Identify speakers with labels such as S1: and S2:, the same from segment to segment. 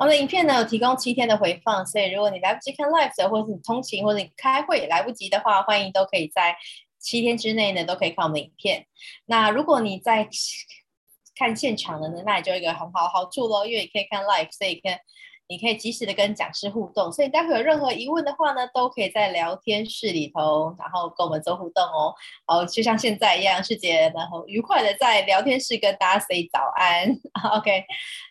S1: 我们的影片呢有提供七天的回放，所以如果你来不及看 live 的，或者是你通勤或者你开会来不及的话，欢迎都可以在七天之内呢都可以看我们的影片。那如果你在看现场的呢，那也就一个很好的好处喽，因为你可以看 live，所以可以。你可以及时的跟讲师互动，所以待会有任何疑问的话呢，都可以在聊天室里头，然后跟我们做互动哦。好，就像现在一样，世杰然后愉快的在聊天室跟大家 say 早安。OK，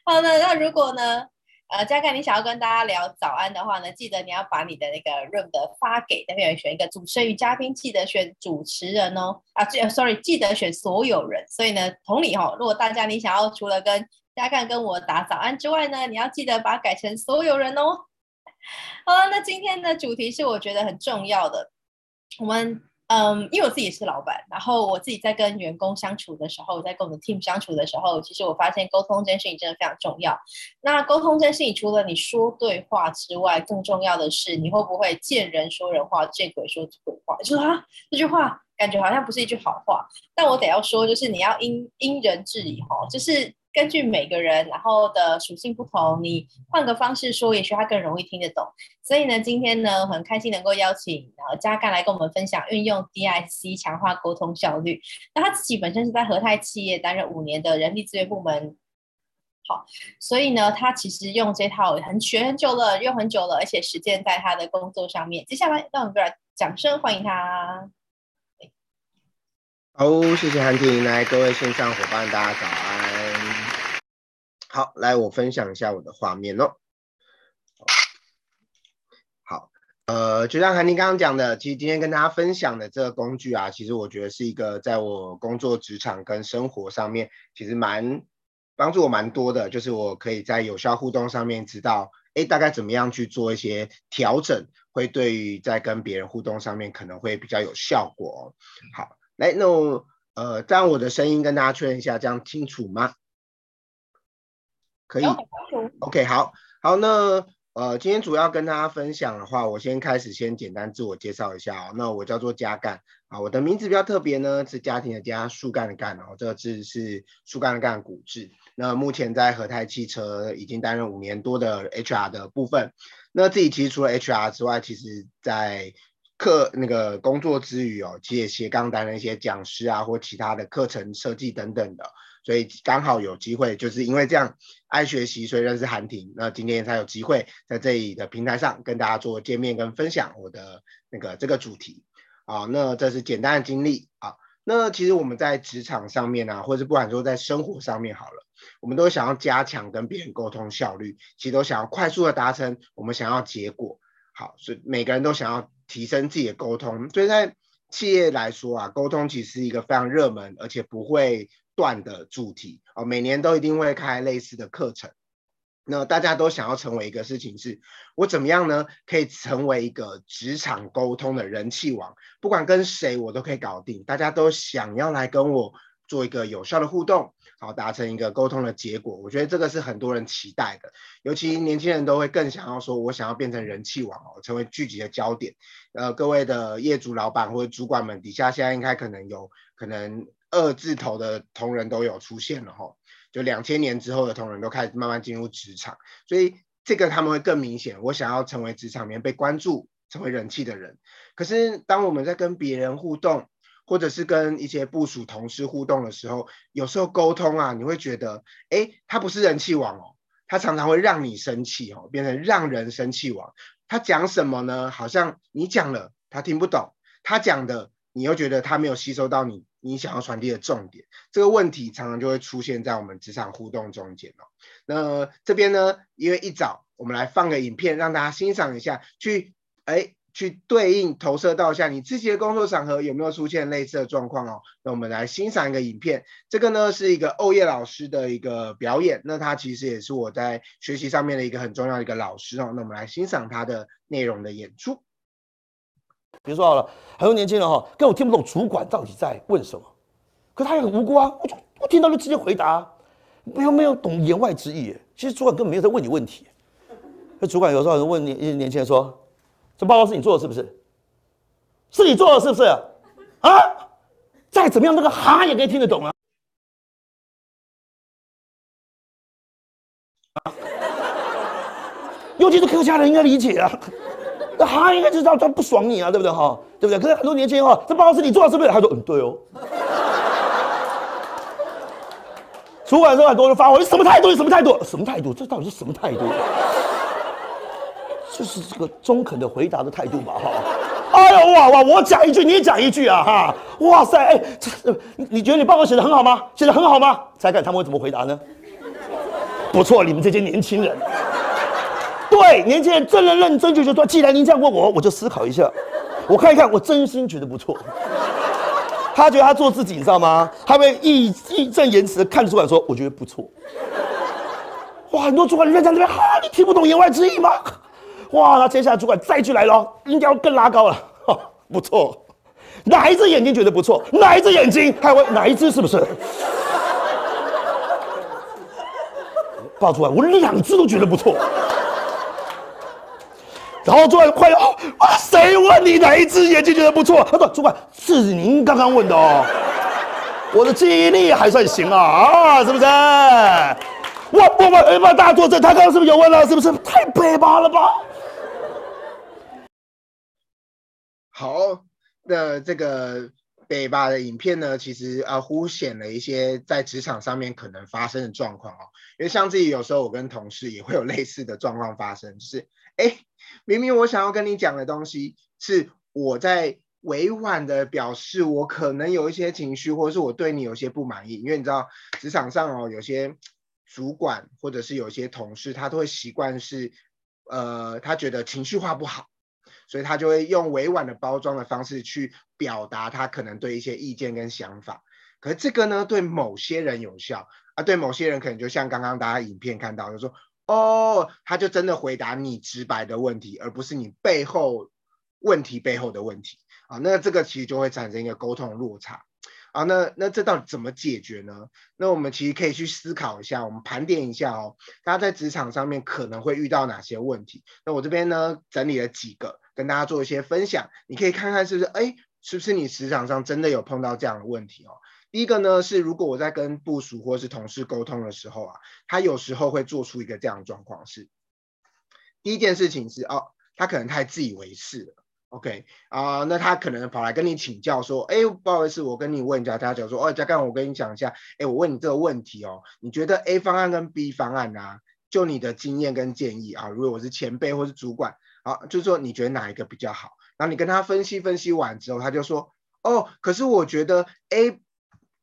S1: 好的，那如果呢，呃，嘉干你想要跟大家聊早安的话呢，记得你要把你的那个 room 的发给那边选一个主持人与嘉宾，记得选主持人哦。啊，记，sorry，记得选所有人。所以呢，同理哈、哦，如果大家你想要除了跟大家看跟我打早安之外呢，你要记得把它改成所有人哦。好了，那今天的主题是我觉得很重要的。我们嗯，因为我自己是老板，然后我自己在跟员工相处的时候，在跟我们 team 相处的时候，其实我发现沟通这件事情真的非常重要。那沟通这件事情，除了你说对话之外，更重要的是你会不会见人说人话，见鬼说鬼话。就是啊，这句话感觉好像不是一句好话，但我得要说，就是你要因因人制宜哈，就是。根据每个人然后的属性不同，你换个方式说，也许他更容易听得懂。所以呢，今天呢，很开心能够邀请呃嘉干来跟我们分享运用 D I C 强化沟通效率。那他自己本身是在和泰企业担任五年的人力资源部门，好，所以呢，他其实用这套很学很久了，用很久了，而且实践在他的工作上面。接下来让我们来掌声欢迎他。
S2: 好，谢谢韩婷，来各位线上伙伴，大家早安。好，来我分享一下我的画面哦。好，呃，就像韩婷刚刚讲的，其实今天跟大家分享的这个工具啊，其实我觉得是一个在我工作职场跟生活上面，其实蛮帮助我蛮多的。就是我可以在有效互动上面知道，哎，大概怎么样去做一些调整，会对于在跟别人互动上面可能会比较有效果。好，来，那我呃，这样我的声音跟大家确认一下，这样清楚吗？可以，OK，好，好，那呃，今天主要跟大家分享的话，我先开始先简单自我介绍一下哦。那我叫做加干啊，我的名字比较特别呢，是家庭的家，树干的干哦，这个字是树干的干古字。那目前在和泰汽车已经担任五年多的 HR 的部分。那自己其实除了 HR 之外，其实在课那个工作之余哦，其实也斜杠担任一些讲师啊，或其他的课程设计等等的。所以刚好有机会，就是因为这样爱学习，所以认识韩婷。那今天才有机会在这里的平台上跟大家做见面跟分享我的那个这个主题啊。那这是简单的经历啊。那其实我们在职场上面啊，或者不管说在生活上面好了，我们都想要加强跟别人沟通效率，其实都想要快速的达成我们想要结果。好，所以每个人都想要提升自己的沟通。所以在企业来说啊，沟通其实是一个非常热门，而且不会。段的主题哦，每年都一定会开类似的课程。那大家都想要成为一个事情是，我怎么样呢？可以成为一个职场沟通的人气王，不管跟谁我都可以搞定。大家都想要来跟我做一个有效的互动，好达成一个沟通的结果。我觉得这个是很多人期待的，尤其年轻人都会更想要说，我想要变成人气王哦，成为聚集的焦点。呃，各位的业主老板或者主管们底下，现在应该可能有可能。二字头的同仁都有出现了哈，就两千年之后的同仁都开始慢慢进入职场，所以这个他们会更明显。我想要成为职场里面被关注、成为人气的人。可是当我们在跟别人互动，或者是跟一些部属同事互动的时候，有时候沟通啊，你会觉得，哎，他不是人气王哦，他常常会让你生气哦，变成让人生气王。他讲什么呢？好像你讲了他听不懂，他讲的你又觉得他没有吸收到你。你想要传递的重点，这个问题常常就会出现在我们职场互动中间哦。那这边呢，因为一早我们来放个影片，让大家欣赏一下，去哎去对应投射到一下你自己的工作场合有没有出现类似的状况哦。那我们来欣赏一个影片，这个呢是一个欧叶老师的一个表演，那他其实也是我在学习上面的一个很重要的一个老师哦。那我们来欣赏他的内容的演出。
S3: 比如说好了，很多年轻人哈，根本听不懂主管到底在问什么，可他也很无辜啊，我就我听到就直接回答，没有没有懂言外之意。其实主管根本没有在问你问题，那主管有时候问年年轻人说：“这报告是你做的是不是？是你做的是不是？啊？再怎么样那个哈也可以听得懂啊。”尤其是客家人应该理解啊，那他应该知道他不爽你啊，对不对哈？对不对？可是很多年轻人哈，这报告是你做的是不是？他说嗯，对哦。主管说很多人发火，你什么态度？你什么态度？什么态度？这到底是什么态度？就是这个中肯的回答的态度吧哈。哎呦哇哇，我讲一句，你讲一句啊哈！哇塞，哎，这你你觉得你报告写得很好吗？写得很好吗？猜看他们会怎么回答呢？不错，你们这些年轻人，对年轻人真的认真就就说，既然您这样问我，我就思考一下，我看一看，我真心觉得不错。他觉得他做自己，你知道吗？他会义义正言辞的看着主管说，我觉得不错。哇，很多主管人在那边哈，你听不懂言外之意吗？哇，那接下来主管再去来了，音调更拉高了，不错。哪一只眼睛觉得不错？哪一只眼睛？还有哪一只？是不是？报出来，我两只都觉得不错。然后主管快要，啊，谁问你哪一只眼睛觉得不错？他说，主管是您刚刚问的哦。我的记忆力还算行啊，啊，是不是？我我我帮大作证，他刚刚是不是有问了？是不是？太北巴了吧？
S2: 好，那这个北巴的影片呢，其实啊，凸显了一些在职场上面可能发生的状况哦。因为像自己有时候我跟同事也会有类似的状况发生，就是哎，明明我想要跟你讲的东西，是我在委婉的表示我可能有一些情绪，或者是我对你有些不满意。因为你知道职场上哦，有些主管或者是有些同事，他都会习惯是，呃，他觉得情绪化不好。所以他就会用委婉的包装的方式去表达他可能对一些意见跟想法，可是这个呢，对某些人有效啊，对某些人可能就像刚刚大家影片看到，就说哦，他就真的回答你直白的问题，而不是你背后问题背后的问题啊，那这个其实就会产生一个沟通落差。啊，那那这到底怎么解决呢？那我们其实可以去思考一下，我们盘点一下哦，大家在职场上面可能会遇到哪些问题？那我这边呢，整理了几个，跟大家做一些分享，你可以看看是不是，哎，是不是你职场上真的有碰到这样的问题哦？第一个呢，是如果我在跟部属或是同事沟通的时候啊，他有时候会做出一个这样的状况是，第一件事情是哦，他可能太自以为是了。OK 啊、那他可能跑来跟你请教说，哎，不好意思，我跟你问一下，他讲说，哦，嘉干，我跟你讲一下，哎，我问你这个问题哦，你觉得 A 方案跟 B 方案啊，就你的经验跟建议啊，如果我是前辈或是主管，啊，就是说你觉得哪一个比较好？然后你跟他分析分析完之后，他就说，哦，可是我觉得 A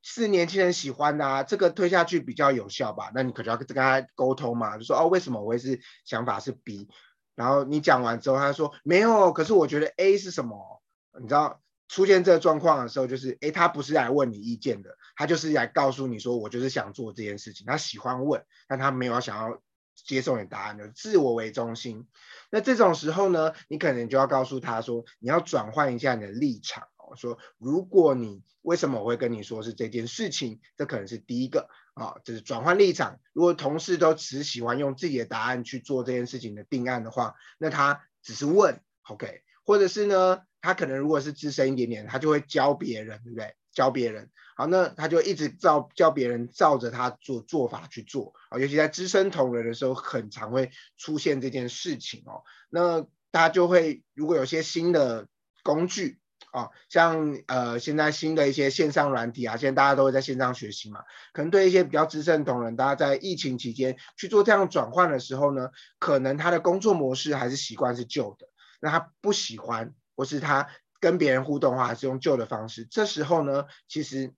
S2: 是年轻人喜欢的啊，这个推下去比较有效吧？那你可能要跟他沟通嘛，就说，哦，为什么我会是想法是 B？然后你讲完之后，他说没有，可是我觉得 A 是什么？你知道出现这个状况的时候，就是诶，他不是来问你意见的，他就是来告诉你说，我就是想做这件事情。他喜欢问，但他没有想要接受你答案的，自我为中心。那这种时候呢，你可能就要告诉他说，你要转换一下你的立场我，说如果你为什么我会跟你说是这件事情，这可能是第一个。啊、就是转换立场。如果同事都只喜欢用自己的答案去做这件事情的定案的话，那他只是问，OK？或者是呢，他可能如果是资深一点点，他就会教别人，对不对？教别人，好，那他就一直照教别人照着他做做法去做啊。尤其在资深同仁的时候，很常会出现这件事情哦。那大家就会，如果有些新的工具。哦，像呃现在新的一些线上软体啊，现在大家都会在线上学习嘛，可能对一些比较资深同仁，大家在疫情期间去做这样转换的时候呢，可能他的工作模式还是习惯是旧的，那他不喜欢，或是他跟别人互动的话还是用旧的方式，这时候呢，其实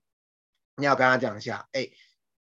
S2: 你要跟他讲一下，哎，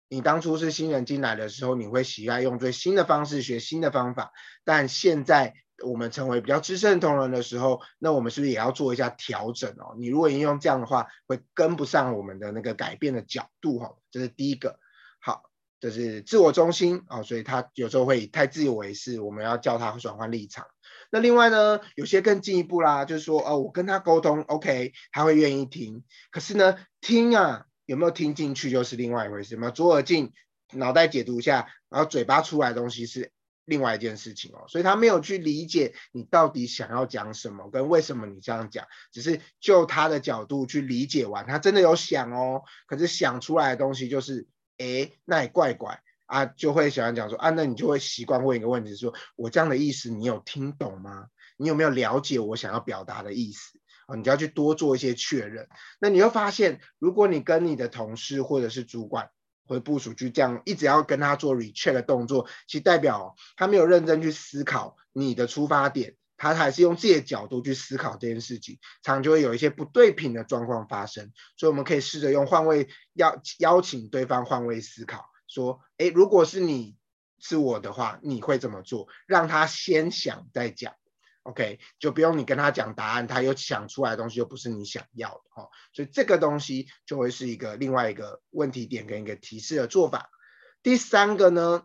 S2: 你当初是新人进来的时候，你会喜爱用最新的方式学新的方法，但现在。我们成为比较资深同仁的时候，那我们是不是也要做一下调整哦？你如果应用这样的话，会跟不上我们的那个改变的角度哈。这是第一个，好，这是自我中心啊，所以他有时候会太自以为是，我们要叫他转换立场。那另外呢，有些更进一步啦，就是说哦，我跟他沟通，OK，他会愿意听，可是呢，听啊，有没有听进去就是另外一回事。有没有左耳进，脑袋解读一下，然后嘴巴出来的东西是。另外一件事情哦，所以他没有去理解你到底想要讲什么，跟为什么你这样讲，只是就他的角度去理解完，他真的有想哦，可是想出来的东西就是，诶，那也怪怪，啊，就会喜欢讲说啊，那你就会习惯问一个问题，说我这样的意思你有听懂吗？你有没有了解我想要表达的意思？啊，你就要去多做一些确认。那你会发现，如果你跟你的同事或者是主管或者部署去这样一直要跟他做 recheck 的动作，其实代表他没有认真去思考你的出发点，他还是用自己的角度去思考这件事情，常常就会有一些不对频的状况发生。所以我们可以试着用换位邀邀请对方换位思考，说，诶，如果是你是我的话，你会怎么做？让他先想再讲。OK，就不用你跟他讲答案，他又想出来的东西又不是你想要的哦，所以这个东西就会是一个另外一个问题点跟一个提示的做法。第三个呢，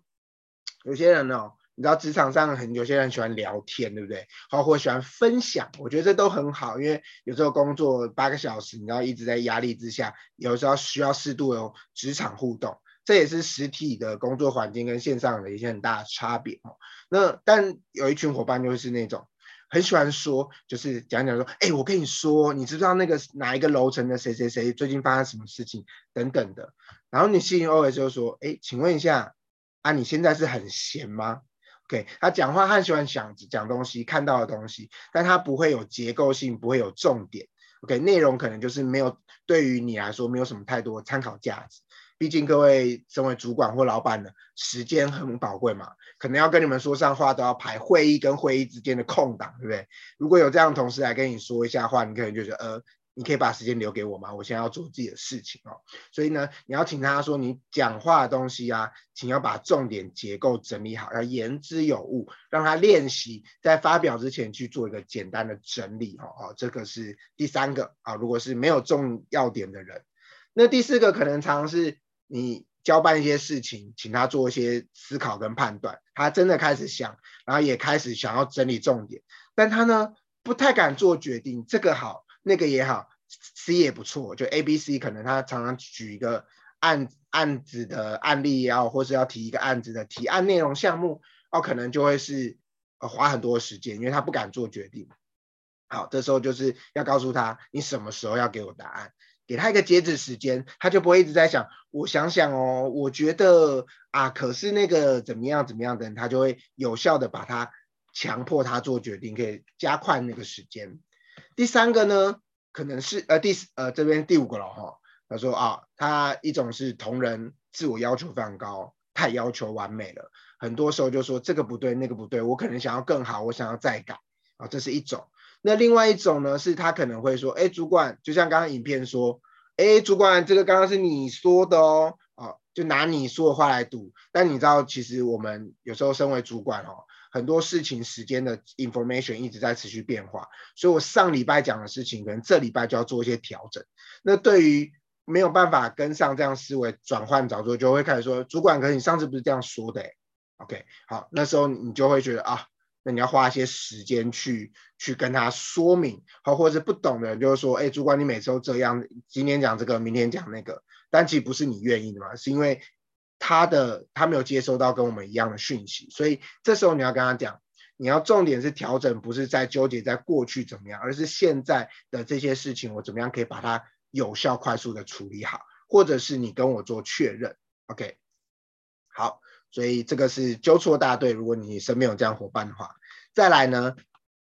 S2: 有些人哦，你知道职场上很有些人喜欢聊天，对不对？好，或喜欢分享，我觉得这都很好，因为有时候工作八个小时，你知道一直在压力之下，有时候需要适度的职场互动，这也是实体的工作环境跟线上的一些很大的差别哦。那但有一群伙伴就是那种。很喜欢说，就是讲讲说，哎、我跟你说，你知不知道那个哪一个楼层的谁谁谁最近发生什么事情等等的。然后你心里 OS 就说，哎、请问一下，啊，你现在是很闲吗？OK，他讲话很喜欢想讲东西，看到的东西，但他不会有结构性，不会有重点。OK，内容可能就是没有对于你来说没有什么太多参考价值。毕竟各位身为主管或老板的时间很宝贵嘛，可能要跟你们说上话都要排会议跟会议之间的空档，对不对？如果有这样的同事来跟你说一下话，你可能就觉得呃，你可以把时间留给我吗？我现在要做自己的事情哦。所以呢，你要请他说你讲话的东西啊，请要把重点结构整理好，要言之有物，让他练习在发表之前去做一个简单的整理哦。哦，这个是第三个啊。如果是没有重要点的人，那第四个可能常常是。你交办一些事情，请他做一些思考跟判断，他真的开始想，然后也开始想要整理重点，但他呢不太敢做决定，这个好，那个也好，C 也不错，就 A、B、C 可能他常常举一个案案子的案例也好，或是要提一个案子的提案内容项目，哦，可能就会是呃花很多时间，因为他不敢做决定。好，这时候就是要告诉他，你什么时候要给我答案。给他一个截止时间，他就不会一直在想。我想想哦，我觉得啊，可是那个怎么样怎么样的人，他就会有效的把他强迫他做决定，可以加快那个时间。第三个呢，可能是呃第呃这边第五个了哈。他说啊，他一种是同人自我要求非常高，太要求完美了，很多时候就说这个不对，那个不对，我可能想要更好，我想要再改啊，这是一种。那另外一种呢，是他可能会说，哎，主管，就像刚刚影片说，哎，主管，这个刚刚是你说的哦，哦，就拿你说的话来赌。但你知道，其实我们有时候身为主管哦，很多事情时间的 information 一直在持续变化，所以我上礼拜讲的事情，可能这礼拜就要做一些调整。那对于没有办法跟上这样思维转换早做，就会开始说，主管，可是你上次不是这样说的，OK，好，那时候你就会觉得啊。那你要花一些时间去去跟他说明，好，或者是不懂的人就是说，哎，主管你每次都这样，今天讲这个，明天讲那个，但其实不是你愿意的嘛，是因为他的他没有接收到跟我们一样的讯息，所以这时候你要跟他讲，你要重点是调整，不是在纠结在过去怎么样，而是现在的这些事情我怎么样可以把它有效快速的处理好，或者是你跟我做确认，OK，好。所以这个是纠错大队。如果你身边有这样伙伴的话，再来呢，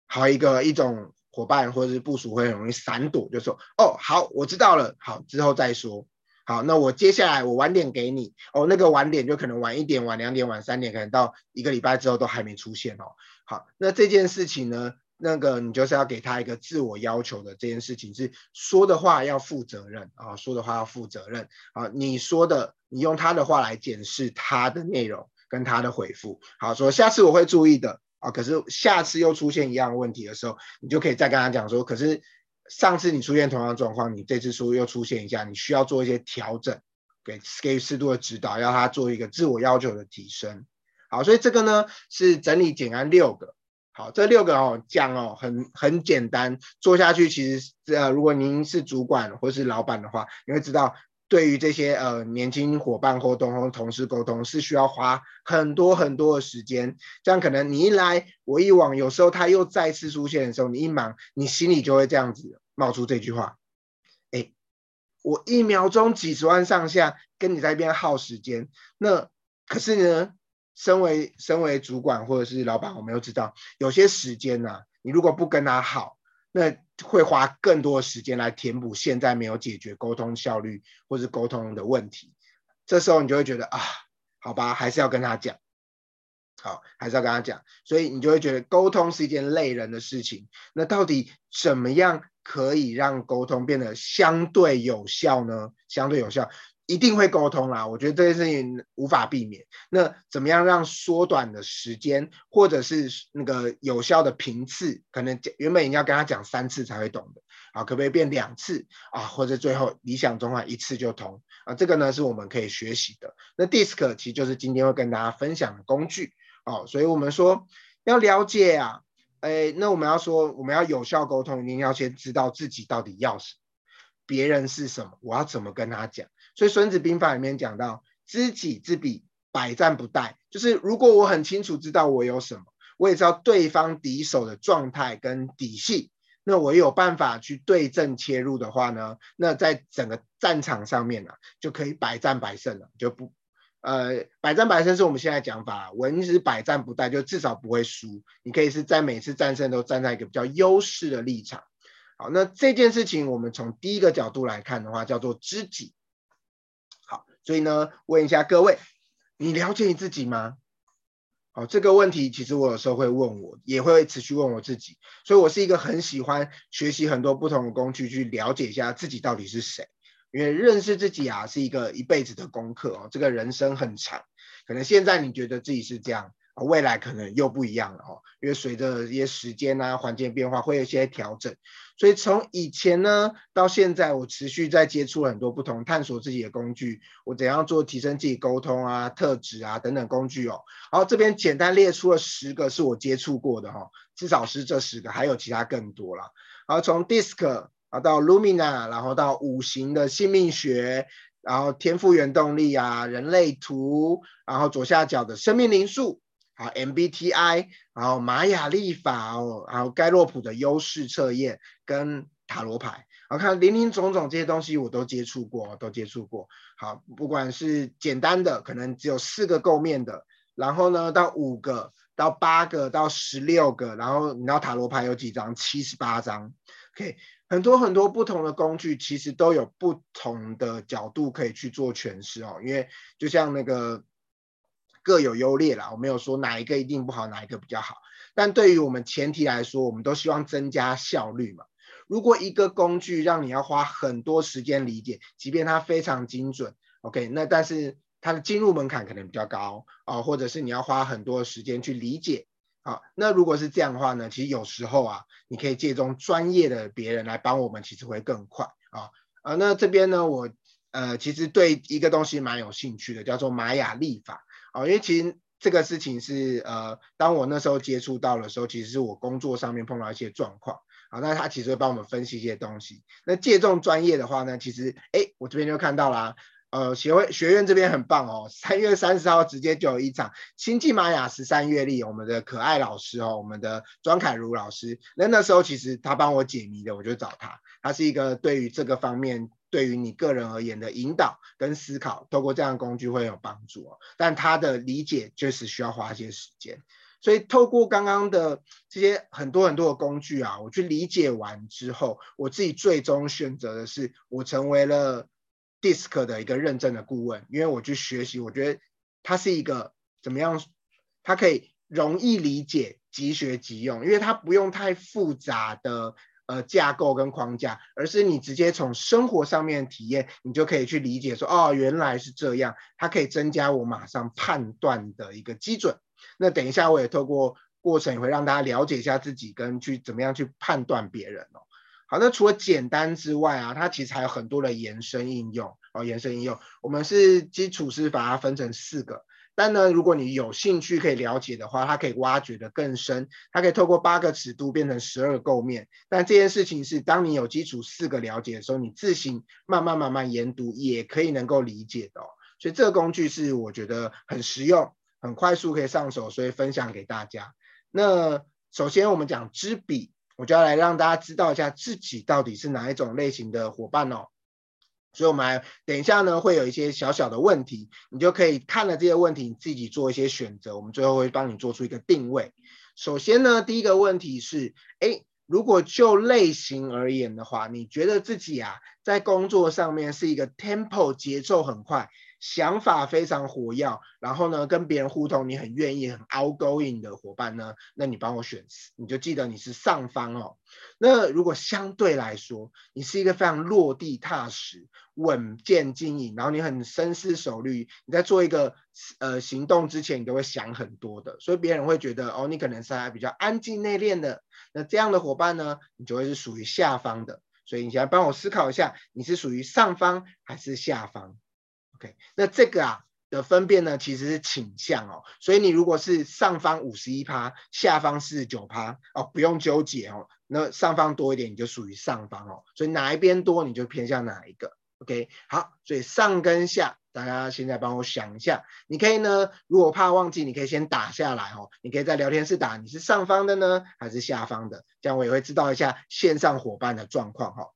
S2: 还有一个一种伙伴或者是部署会很容易闪躲，就说哦好，我知道了，好之后再说。好，那我接下来我晚点给你哦，那个晚点就可能晚一点，晚两点，晚三点，可能到一个礼拜之后都还没出现哦。好，那这件事情呢，那个你就是要给他一个自我要求的这件事情是说的话要负责任啊，说的话要负责任啊，你说的。你用他的话来检视他的内容跟他的回复，好说下次我会注意的啊。可是下次又出现一样问题的时候，你就可以再跟他讲说，可是上次你出现同样的状况，你这次说又出现一下，你需要做一些调整，给给适度的指导，要他做一个自我要求的提升。好，所以这个呢是整理简单六个。好，这六个哦讲哦很很简单，做下去其实呃如果您是主管或是老板的话，你会知道。对于这些呃年轻伙伴或同同事沟通是需要花很多很多的时间，这样可能你一来我一往，有时候他又再次出现的时候，你一忙，你心里就会这样子冒出这句话：哎，我一秒钟几十万上下跟你在一边耗时间，那可是呢，身为身为主管或者是老板，我们又知道有些时间呐、啊，你如果不跟他好，那会花更多时间来填补现在没有解决沟通效率或是沟通的问题。这时候你就会觉得啊，好吧，还是要跟他讲，好，还是要跟他讲。所以你就会觉得沟通是一件累人的事情。那到底怎么样可以让沟通变得相对有效呢？相对有效。一定会沟通啦，我觉得这件事情无法避免。那怎么样让缩短的时间，或者是那个有效的频次，可能原本你要跟他讲三次才会懂的，啊，可不可以变两次啊？或者最后理想中啊一次就通啊？这个呢是我们可以学习的。那 DISC 其实就是今天会跟大家分享的工具哦，所以我们说要了解啊，哎，那我们要说我们要有效沟通，一定要先知道自己到底要什么，别人是什么，我要怎么跟他讲。所以《孙子兵法》里面讲到“知己知彼，百战不殆”，就是如果我很清楚知道我有什么，我也知道对方敌手的状态跟底细，那我有办法去对症切入的话呢，那在整个战场上面呢、啊，就可以百战百胜了。就不，呃，百战百胜是我们现在讲法，文是百战不殆，就至少不会输。你可以是在每次战胜都站在一个比较优势的立场。好，那这件事情我们从第一个角度来看的话，叫做知己。所以呢，问一下各位，你了解你自己吗？好，这个问题其实我有时候会问我，也会持续问我自己。所以我是一个很喜欢学习很多不同的工具，去了解一下自己到底是谁。因为认识自己啊，是一个一辈子的功课哦。这个人生很长，可能现在你觉得自己是这样。未来可能又不一样了哦，因为随着一些时间啊、环境变化，会有一些调整。所以从以前呢到现在，我持续在接触很多不同探索自己的工具。我怎样做提升自己沟通啊、特质啊等等工具哦。然后这边简单列出了十个是我接触过的哈，至少是这十个，还有其他更多了。然后从 DISC 啊到 Lumina，然后到五行的性命学，然后天赋原动力啊、人类图，然后左下角的生命灵数。好，MBTI，然后玛雅历法哦，然后盖洛普的优势测验跟塔罗牌，我看林林总总这些东西我都接触过，都接触过。好，不管是简单的，可能只有四个构面的，然后呢到五个，到八个，到十六个，然后你知道塔罗牌有几张？七十八张。OK，很多很多不同的工具，其实都有不同的角度可以去做诠释哦，因为就像那个。各有优劣啦，我没有说哪一个一定不好，哪一个比较好。但对于我们前提来说，我们都希望增加效率嘛。如果一个工具让你要花很多时间理解，即便它非常精准，OK，那但是它的进入门槛可能比较高啊，或者是你要花很多时间去理解啊。那如果是这样的话呢，其实有时候啊，你可以借重专业的别人来帮我们，其实会更快啊。啊，那这边呢，我呃其实对一个东西蛮有兴趣的，叫做玛雅历法。哦，因为其实这个事情是呃，当我那时候接触到的时候，其实是我工作上面碰到一些状况，好，那他其实会帮我们分析一些东西。那借重专业的话呢，其实哎，我这边就看到啦，呃，协会学院这边很棒哦，三月三十号直接就有一场星际玛雅十三月历，我们的可爱老师哦，我们的庄凯如老师，那那时候其实他帮我解谜的，我就找他，他是一个对于这个方面。对于你个人而言的引导跟思考，透过这样的工具会有帮助哦。但他的理解确实需要花一些时间，所以透过刚刚的这些很多很多的工具啊，我去理解完之后，我自己最终选择的是，我成为了 DISC 的一个认证的顾问，因为我去学习，我觉得它是一个怎么样，它可以容易理解，即学即用，因为它不用太复杂的。呃，架构跟框架，而是你直接从生活上面体验，你就可以去理解说，哦，原来是这样，它可以增加我马上判断的一个基准。那等一下我也透过过程也会让大家了解一下自己，跟去怎么样去判断别人哦。好，那除了简单之外啊，它其实还有很多的延伸应用哦，延伸应用，我们是基础是把它分成四个。但呢，如果你有兴趣可以了解的话，它可以挖掘得更深，它可以透过八个尺度变成十二构面。但这件事情是，当你有基础四个了解的时候，你自行慢慢慢慢研读也可以能够理解的哦。所以这个工具是我觉得很实用、很快速可以上手，所以分享给大家。那首先我们讲知彼，我就要来让大家知道一下自己到底是哪一种类型的伙伴哦。所以，我们等一下呢，会有一些小小的问题，你就可以看了这些问题，你自己做一些选择。我们最后会帮你做出一个定位。首先呢，第一个问题是，诶，如果就类型而言的话，你觉得自己啊，在工作上面是一个 tempo 节奏很快，想法非常活跃，然后呢，跟别人互动你很愿意、很 outgoing 的伙伴呢，那你帮我选，你就记得你是上方哦。那如果相对来说，你是一个非常落地踏实、稳健经营，然后你很深思熟虑，你在做一个呃行动之前，你都会想很多的，所以别人会觉得哦，你可能是还比较安静内敛的。那这样的伙伴呢，你就会是属于下方的。所以你现在帮我思考一下，你是属于上方还是下方？OK，那这个啊的分辨呢，其实是倾向哦。所以你如果是上方五十一趴，下方四十九趴哦，不用纠结哦。那上方多一点，你就属于上方哦。所以哪一边多，你就偏向哪一个。OK，好，所以上跟下，大家现在帮我想一下。你可以呢，如果怕忘记，你可以先打下来哦。你可以在聊天室打，你是上方的呢，还是下方的？这样我也会知道一下线上伙伴的状况哈。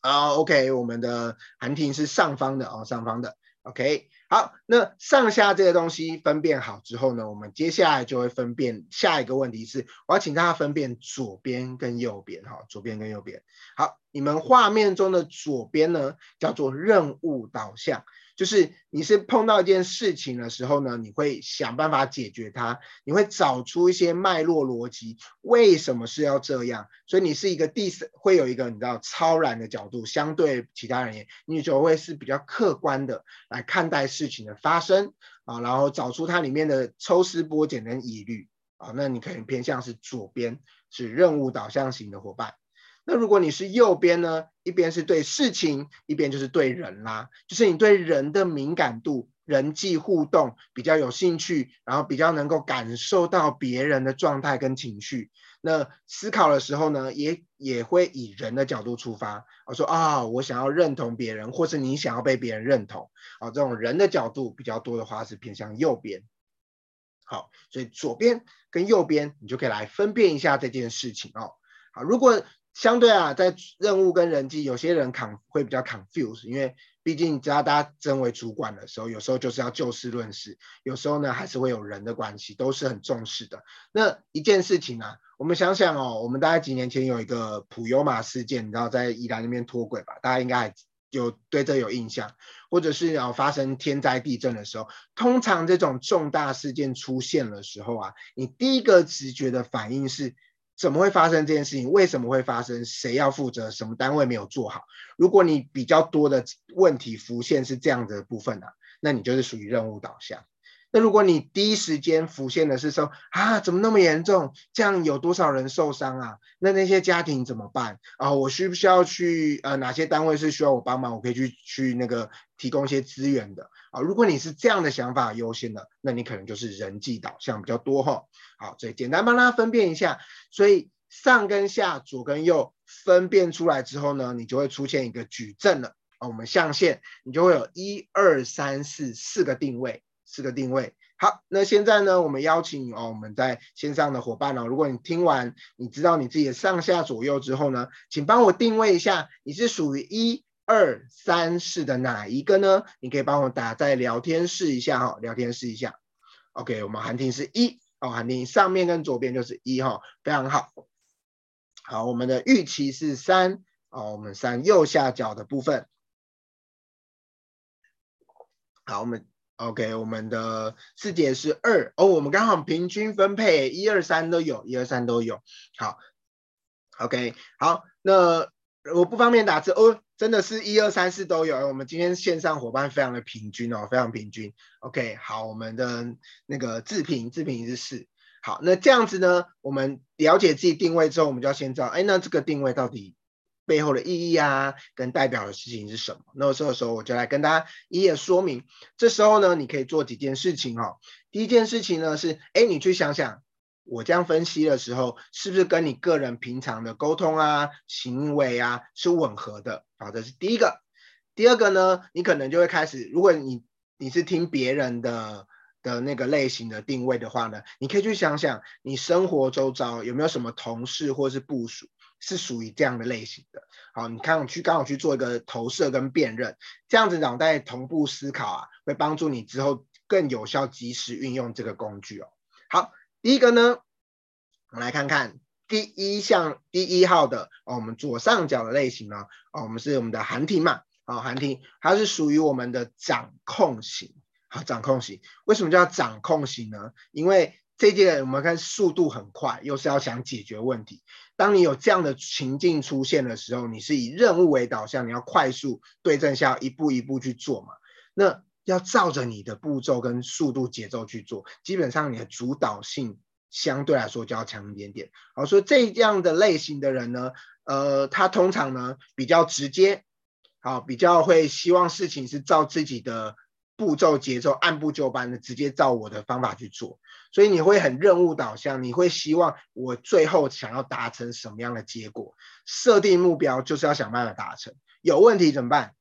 S2: 啊、，OK，我们的韩婷是上方的哦，上方的，OK，好，那上下这个东西分辨好之后呢，我们接下来就会分辨下一个问题是，我要请大家分辨左边跟右边哈，左边跟右边，好，你们画面中的左边呢，叫做任务导向。就是你是碰到一件事情的时候呢，你会想办法解决它，你会找出一些脉络逻辑，为什么是要这样？所以你是一个第三，会有一个你知道超然的角度，相对其他人也，你就会是比较客观的来看待事情的发生啊，然后找出它里面的抽丝剥茧跟疑虑啊，那你可能偏向是左边，是任务导向型的伙伴。那如果你是右边呢？一边是对事情，一边就是对人啦。就是你对人的敏感度、人际互动比较有兴趣，然后比较能够感受到别人的状态跟情绪。那思考的时候呢，也也会以人的角度出发。我说啊，我想要认同别人，或是你想要被别人认同啊，这种人的角度比较多的话，是偏向右边。好，所以左边跟右边，你就可以来分辨一下这件事情哦。好，如果相对啊，在任务跟人际，有些人 con 会比较 confuse，因为毕竟你知道，大家身为主管的时候，有时候就是要就事论事，有时候呢还是会有人的关系，都是很重视的。那一件事情啊，我们想想哦，我们大概几年前有一个普悠玛事件，你知道在宜兰那边脱轨吧？大家应该有对这有印象，或者是要发生天灾地震的时候，通常这种重大事件出现的时候啊，你第一个直觉的反应是。怎么会发生这件事情？为什么会发生？谁要负责？什么单位没有做好？如果你比较多的问题浮现是这样的部分啊，那你就是属于任务导向。那如果你第一时间浮现的是说啊，怎么那么严重？这样有多少人受伤啊？那那些家庭怎么办啊？我需不需要去呃，哪些单位是需要我帮忙？我可以去去那个提供一些资源的啊。如果你是这样的想法优先的，那你可能就是人际导向比较多哈。好，所以简单帮大家分辨一下。所以上跟下，左跟右分辨出来之后呢，你就会出现一个矩阵了啊。我们象限，你就会有一二三四四个定位。四个定位，好，那现在呢，我们邀请哦，我们在线上的伙伴哦，如果你听完，你知道你自己的上下左右之后呢，请帮我定位一下，你是属于一二三四的哪一个呢？你可以帮我打在聊天室一下哈，聊天室一下。OK，我们韩婷是一哦，韩婷上面跟左边就是一哈，非常好。好，我们的玉琪是三哦，我们三右下角的部分。好，我们。OK，我们的四节是二哦，我们刚好平均分配，一二三都有，一二三都有。好，OK，好，那我不方便打字哦，真的是一二三四都有。我们今天线上伙伴非常的平均哦，非常平均。OK，好，我们的那个自评自评是四。好，那这样子呢，我们了解自己定位之后，我们就要先知道，哎，那这个定位到底？背后的意义啊，跟代表的事情是什么？那这个时候我就来跟大家一一说明。这时候呢，你可以做几件事情哈。第一件事情呢是，哎，你去想想，我这样分析的时候，是不是跟你个人平常的沟通啊、行为啊是吻合的？好，这是第一个。第二个呢，你可能就会开始，如果你你是听别人的的那个类型的定位的话呢，你可以去想想，你生活周遭有没有什么同事或是部属。是属于这样的类型的。好，你看我去刚好去做一个投射跟辨认，这样子脑袋同步思考啊，会帮助你之后更有效及时运用这个工具哦。好，第一个呢，我们来看看第一项第一号的哦，我们左上角的类型呢，哦，我们是我们的寒庭嘛，哦，寒庭它是属于我们的掌控型。好，掌控型，为什么叫掌控型呢？因为这件我们看速度很快，又是要想解决问题。当你有这样的情境出现的时候，你是以任务为导向，你要快速对症下药，一步一步去做嘛。那要照着你的步骤跟速度节奏去做，基本上你的主导性相对来说就要强一点点。好，所以这样的类型的人呢，呃，他通常呢比较直接，好，比较会希望事情是照自己的。步骤节奏按部就班的直接照我的方法去做，所以你会很任务导向，你会希望我最后想要达成什么样的结果？设定目标就是要想办法达成，有问题怎么办？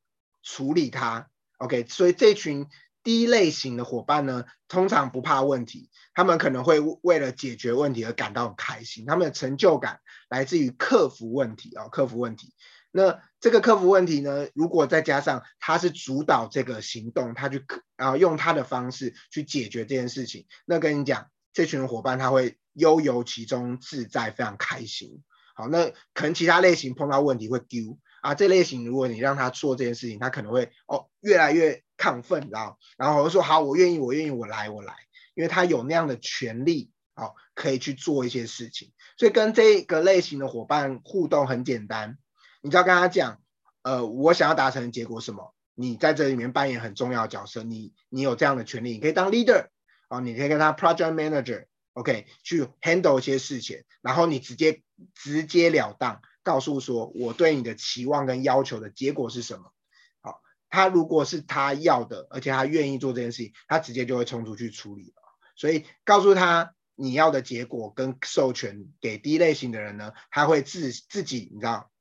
S2: 处理它。OK，所以这群第一类型的伙伴呢，通常不怕问题，他们可能会为了解决问题而感到很开心，他们的成就感来自于克服问题啊，克服问题。那这个克服问题呢，如果再加上他是主导这个行动，他去啊用他的方式去解决这件事情，那跟你讲，这群伙伴他会悠游其中，自在，非常开心。好，那可能其他类型碰到问题会丢啊，这类型如果你让他做这件事情，他可能会哦越来越亢奋，你知道？然后我说好，我愿意，我愿意，我来，我来，因为他有那样的权利，好，可以去做一些事情。所以跟这个类型的伙伴互动很简单。你只要跟他讲，呃，我想要达成的结果什么？你在这里面扮演很重要的角色，你你有这样的权利，你可以当 leader 啊，你可以跟他 project manager，OK，去 handle 一些事情，然后你直接直截了当告诉说，我对你的期望跟要求的结果是什么？好，他如果是他要的，而且他愿意做这件事情，他直接就会冲出去处理了。所以告诉他你要的结果跟授权给第一类型的人呢，他会自自己，你知道。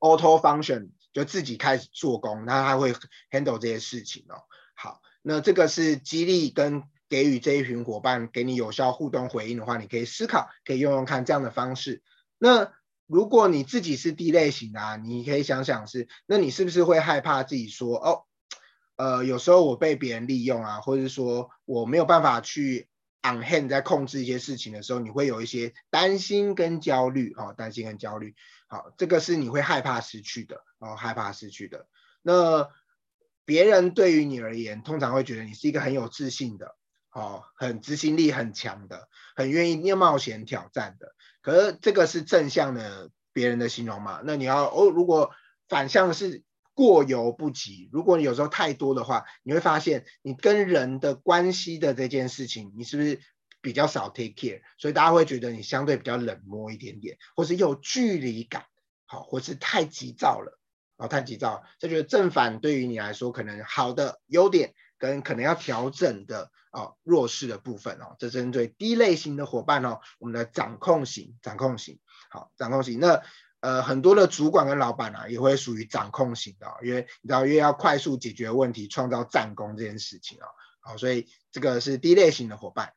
S2: Auto function 就自己开始做工，那他会 handle 这些事情哦。好，那这个是激励跟给予这一群伙伴给你有效互动回应的话，你可以思考，可以用用看这样的方式。那如果你自己是 D 类型的啊，你可以想想是，那你是不是会害怕自己说哦，呃，有时候我被别人利用啊，或者说我没有办法去 on hand 在控制一些事情的时候，你会有一些担心跟焦虑啊，担心跟焦虑。好，这个是你会害怕失去的哦，害怕失去的。那别人对于你而言，通常会觉得你是一个很有自信的，哦，很执行力很强的，很愿意冒险挑战的。可是这个是正向的别人的形容嘛？那你要哦，如果反向是过犹不及，如果你有时候太多的话，你会发现你跟人的关系的这件事情，你是不是？比较少 take care，所以大家会觉得你相对比较冷漠一点点，或是有距离感，好，或是太急躁了，哦，太急躁，这就是正反对于你来说可能好的优点跟可能要调整的哦弱势的部分哦，这针对低类型的伙伴哦，我们的掌控型，掌控型，好，掌控型，那呃很多的主管跟老板啊也会属于掌控型的，因为你知道，因为要快速解决问题，创造战功这件事情啊，好，所以这个是低类型的伙伴。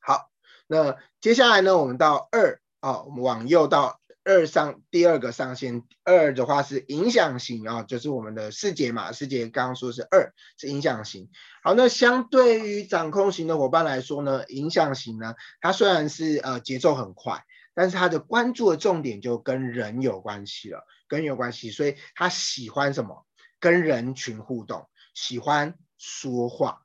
S2: 好，那接下来呢，我们到二啊，我们往右到二上第二个上限，二的话是影响型啊，就是我们的师姐嘛，师姐刚刚说是二是影响型。好，那相对于掌控型的伙伴来说呢，影响型呢，它虽然是呃节奏很快，但是它的关注的重点就跟人有关系了，跟人有关系，所以他喜欢什么？跟人群互动，喜欢说话。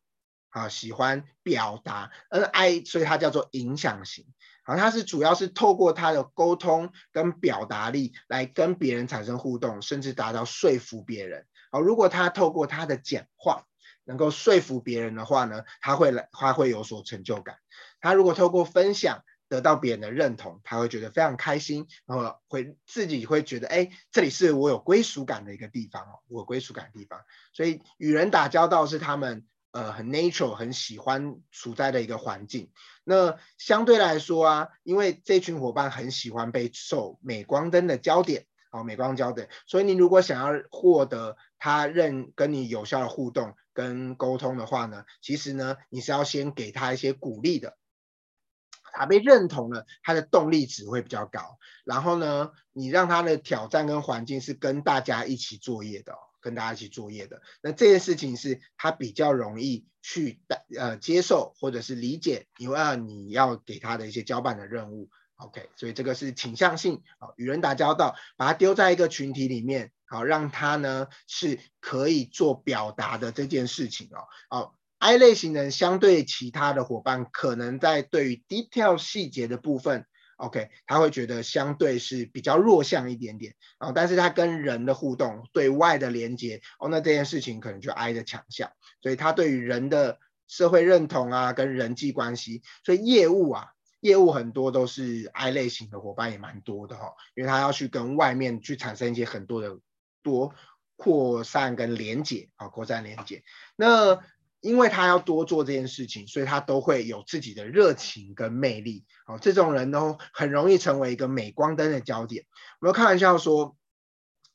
S2: 啊，喜欢表达，N I，所以它叫做影响型。好，它是主要是透过他的沟通跟表达力来跟别人产生互动，甚至达到说服别人。好，如果他透过他的讲话能够说服别人的话呢，他会来，他会有所成就感。他如果透过分享得到别人的认同，他会觉得非常开心，然后会自己会觉得，哎，这里是我有归属感的一个地方哦，我归属感的地方。所以与人打交道是他们。呃，很 natural，很喜欢处在的一个环境。那相对来说啊，因为这群伙伴很喜欢被受镁光灯的焦点，哦，镁光焦点。所以你如果想要获得他认跟你有效的互动跟沟通的话呢，其实呢，你是要先给他一些鼓励的。他被认同了，他的动力值会比较高。然后呢，你让他的挑战跟环境是跟大家一起作业的，跟大家一起作业的。那这件事情是他比较容易去呃接受或者是理解，因为你要给他的一些交办的任务。OK，所以这个是倾向性啊，与人打交道，把他丢在一个群体里面，好，让他呢是可以做表达的这件事情哦。哦，I 类型人相对其他的伙伴，可能在对于 detail 细节的部分，OK，他会觉得相对是比较弱项一点点啊，但是他跟人的互动、对外的连接，哦，那这件事情可能就 I 的强项，所以他对于人的社会认同啊，跟人际关系，所以业务啊。业务很多都是 I 类型的伙伴也蛮多的哈，因为他要去跟外面去产生一些很多的多扩散跟连接啊，扩散连接。那因为他要多做这件事情，所以他都会有自己的热情跟魅力。哦，这种人都很容易成为一个镁光灯的焦点。我们开玩笑说，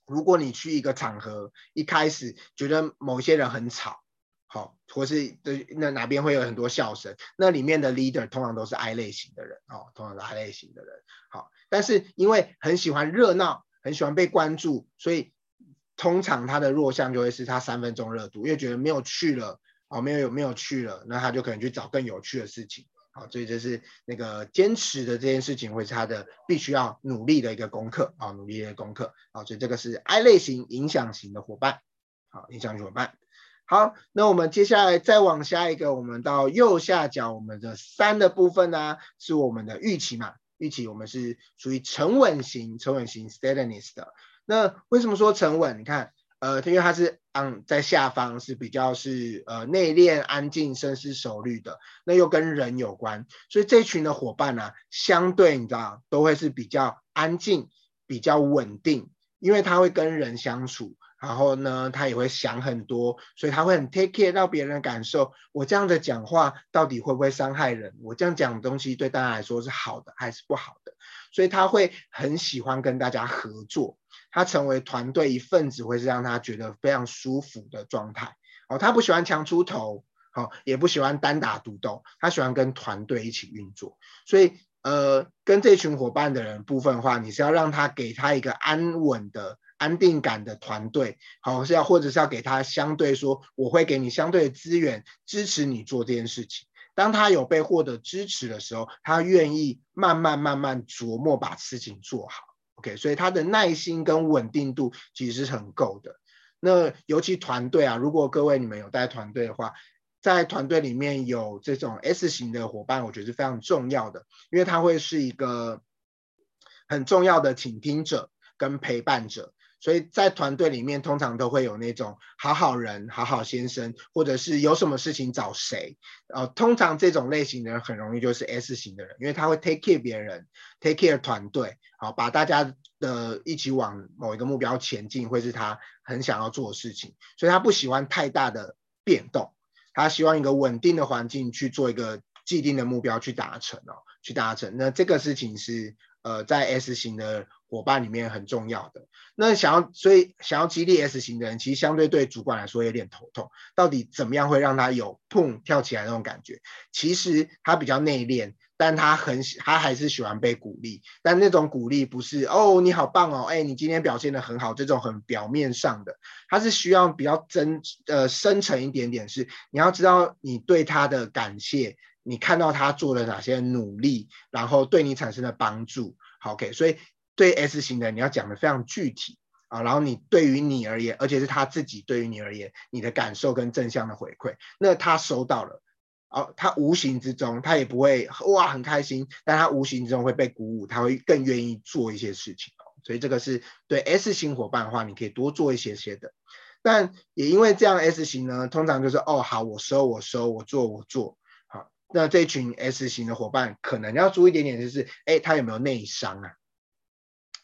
S2: 如果你去一个场合，一开始觉得某些人很吵。好，或是那哪边会有很多笑声，那里面的 leader 通常都是 I 类型的人哦，通常是 I 类型的人。好，但是因为很喜欢热闹，很喜欢被关注，所以通常他的弱项就会是他三分钟热度，因为觉得没有趣了，哦，没有有没有趣了，那他就可能去找更有趣的事情。好，所以这是那个坚持的这件事情会是他的必须要努力的一个功课啊，努力的功课。好，所以这个是 I 类型影响型的伙伴，好，影响型伙伴。好，那我们接下来再往下一个，我们到右下角，我们的三的部分呢、是我们的预期嘛？预期我们是属于沉稳型，沉稳型 steadiness 的。那为什么说沉稳？你看，呃，因为它是嗯在下方是比较是呃内敛、安静、深思熟虑的，那又跟人有关，所以这群的伙伴呢、相对你知道都会是比较安静、比较稳定，因为他会跟人相处。然后呢，他也会想很多，所以他会很 take care 到别人的感受。我这样的讲话到底会不会伤害人？我这样讲的东西对大家来说是好的还是不好的？所以他会很喜欢跟大家合作，他成为团队一份子会是让他觉得非常舒服的状态。哦，他不喜欢强出头，好，也不喜欢单打独斗，他喜欢跟团队一起运作。所以，呃，跟这群伙伴的人部分的话，你是要让他给他一个安稳的。安定感的团队，好，是要或者是要给他相对说，我会给你相对的资源支持你做这件事情。当他有被获得支持的时候，他愿意慢慢慢慢琢磨把事情做好。OK，所以他的耐心跟稳定度其实是很够的。那尤其团队啊，如果各位你们有带团队的话，在团队里面有这种 S 型的伙伴，我觉得是非常重要的，因为他会是一个很重要的倾听者跟陪伴者。所以在团队里面，通常都会有那种好好人、好好先生，或者是有什么事情找谁。呃，通常这种类型的人很容易就是 S 型的人，因为他会 take care 别人，take care 团队，好，把大家的一起往某一个目标前进，会是他很想要做的事情。所以他不喜欢太大的变动，他希望一个稳定的环境去做一个既定的目标去达成哦，去达成。那这个事情是呃，在 S 型的。伙伴里面很重要的，那想要所以想要激励 S 型的人，其实相对对主管来说有点头痛。到底怎么样会让他有砰跳起来那种感觉？其实他比较内敛，但他很喜他还是喜欢被鼓励。但那种鼓励不是哦你好棒哦，哎你今天表现得很好这种很表面上的，他是需要比较真呃深沉一点点是，是你要知道你对他的感谢，你看到他做了哪些努力，然后对你产生的帮助。好，OK，所以。对 S 型的，你要讲的非常具体啊，然后你对于你而言，而且是他自己对于你而言，你的感受跟正向的回馈，那他收到了，哦，他无形之中他也不会哇很开心，但他无形之中会被鼓舞，他会更愿意做一些事情哦，所以这个是对 S 型伙伴的话，你可以多做一些些的，但也因为这样 S 型呢，通常就是哦好，我收我收我做我做，好，那这群 S 型的伙伴可能要注意一点点，就是哎他有没有内伤啊？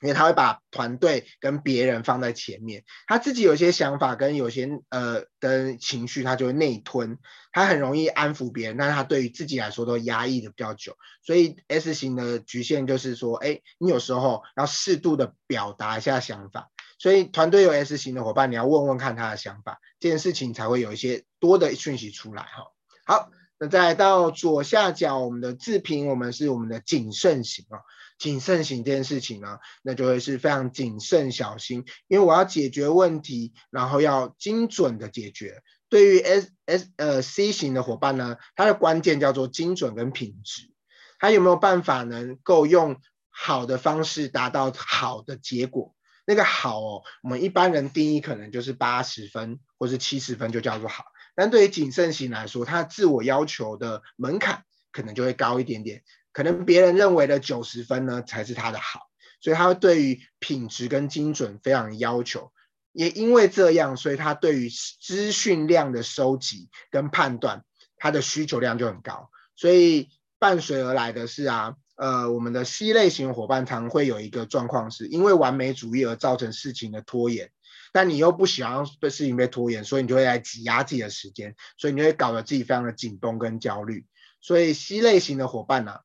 S2: 因为他会把团队跟别人放在前面，他自己有些想法跟有些呃的情绪，他就会内吞，他很容易安抚别人，但是他对于自己来说都压抑的比较久，所以 S 型的局限就是说，哎，你有时候要适度的表达一下想法，所以团队有 S 型的伙伴，你要问问看他的想法，这件事情才会有一些多的讯息出来哈。好，那再到左下角，我们的自评，我们是我们的谨慎型啊。谨慎型这件事情呢，那就会是非常谨慎小心，因为我要解决问题，然后要精准的解决。对于 S S 呃 C 型的伙伴呢，它的关键叫做精准跟品质，他有没有办法能够用好的方式达到好的结果？那个好哦，我们一般人定义可能就是八十分或是七十分就叫做好，但对于谨慎型来说，他自我要求的门槛可能就会高一点点。可能别人认为的九十分呢，才是他的好，所以他对于品质跟精准非常要求。也因为这样，所以他对于资讯量的收集跟判断，他的需求量就很高。所以伴随而来的是啊，呃，我们的 C 类型伙伴常会有一个状况，是因为完美主义而造成事情的拖延。但你又不喜欢被事情被拖延，所以你就会来挤压自己的时间，所以你会搞得自己非常的紧绷跟焦虑。所以 C 类型的伙伴呢、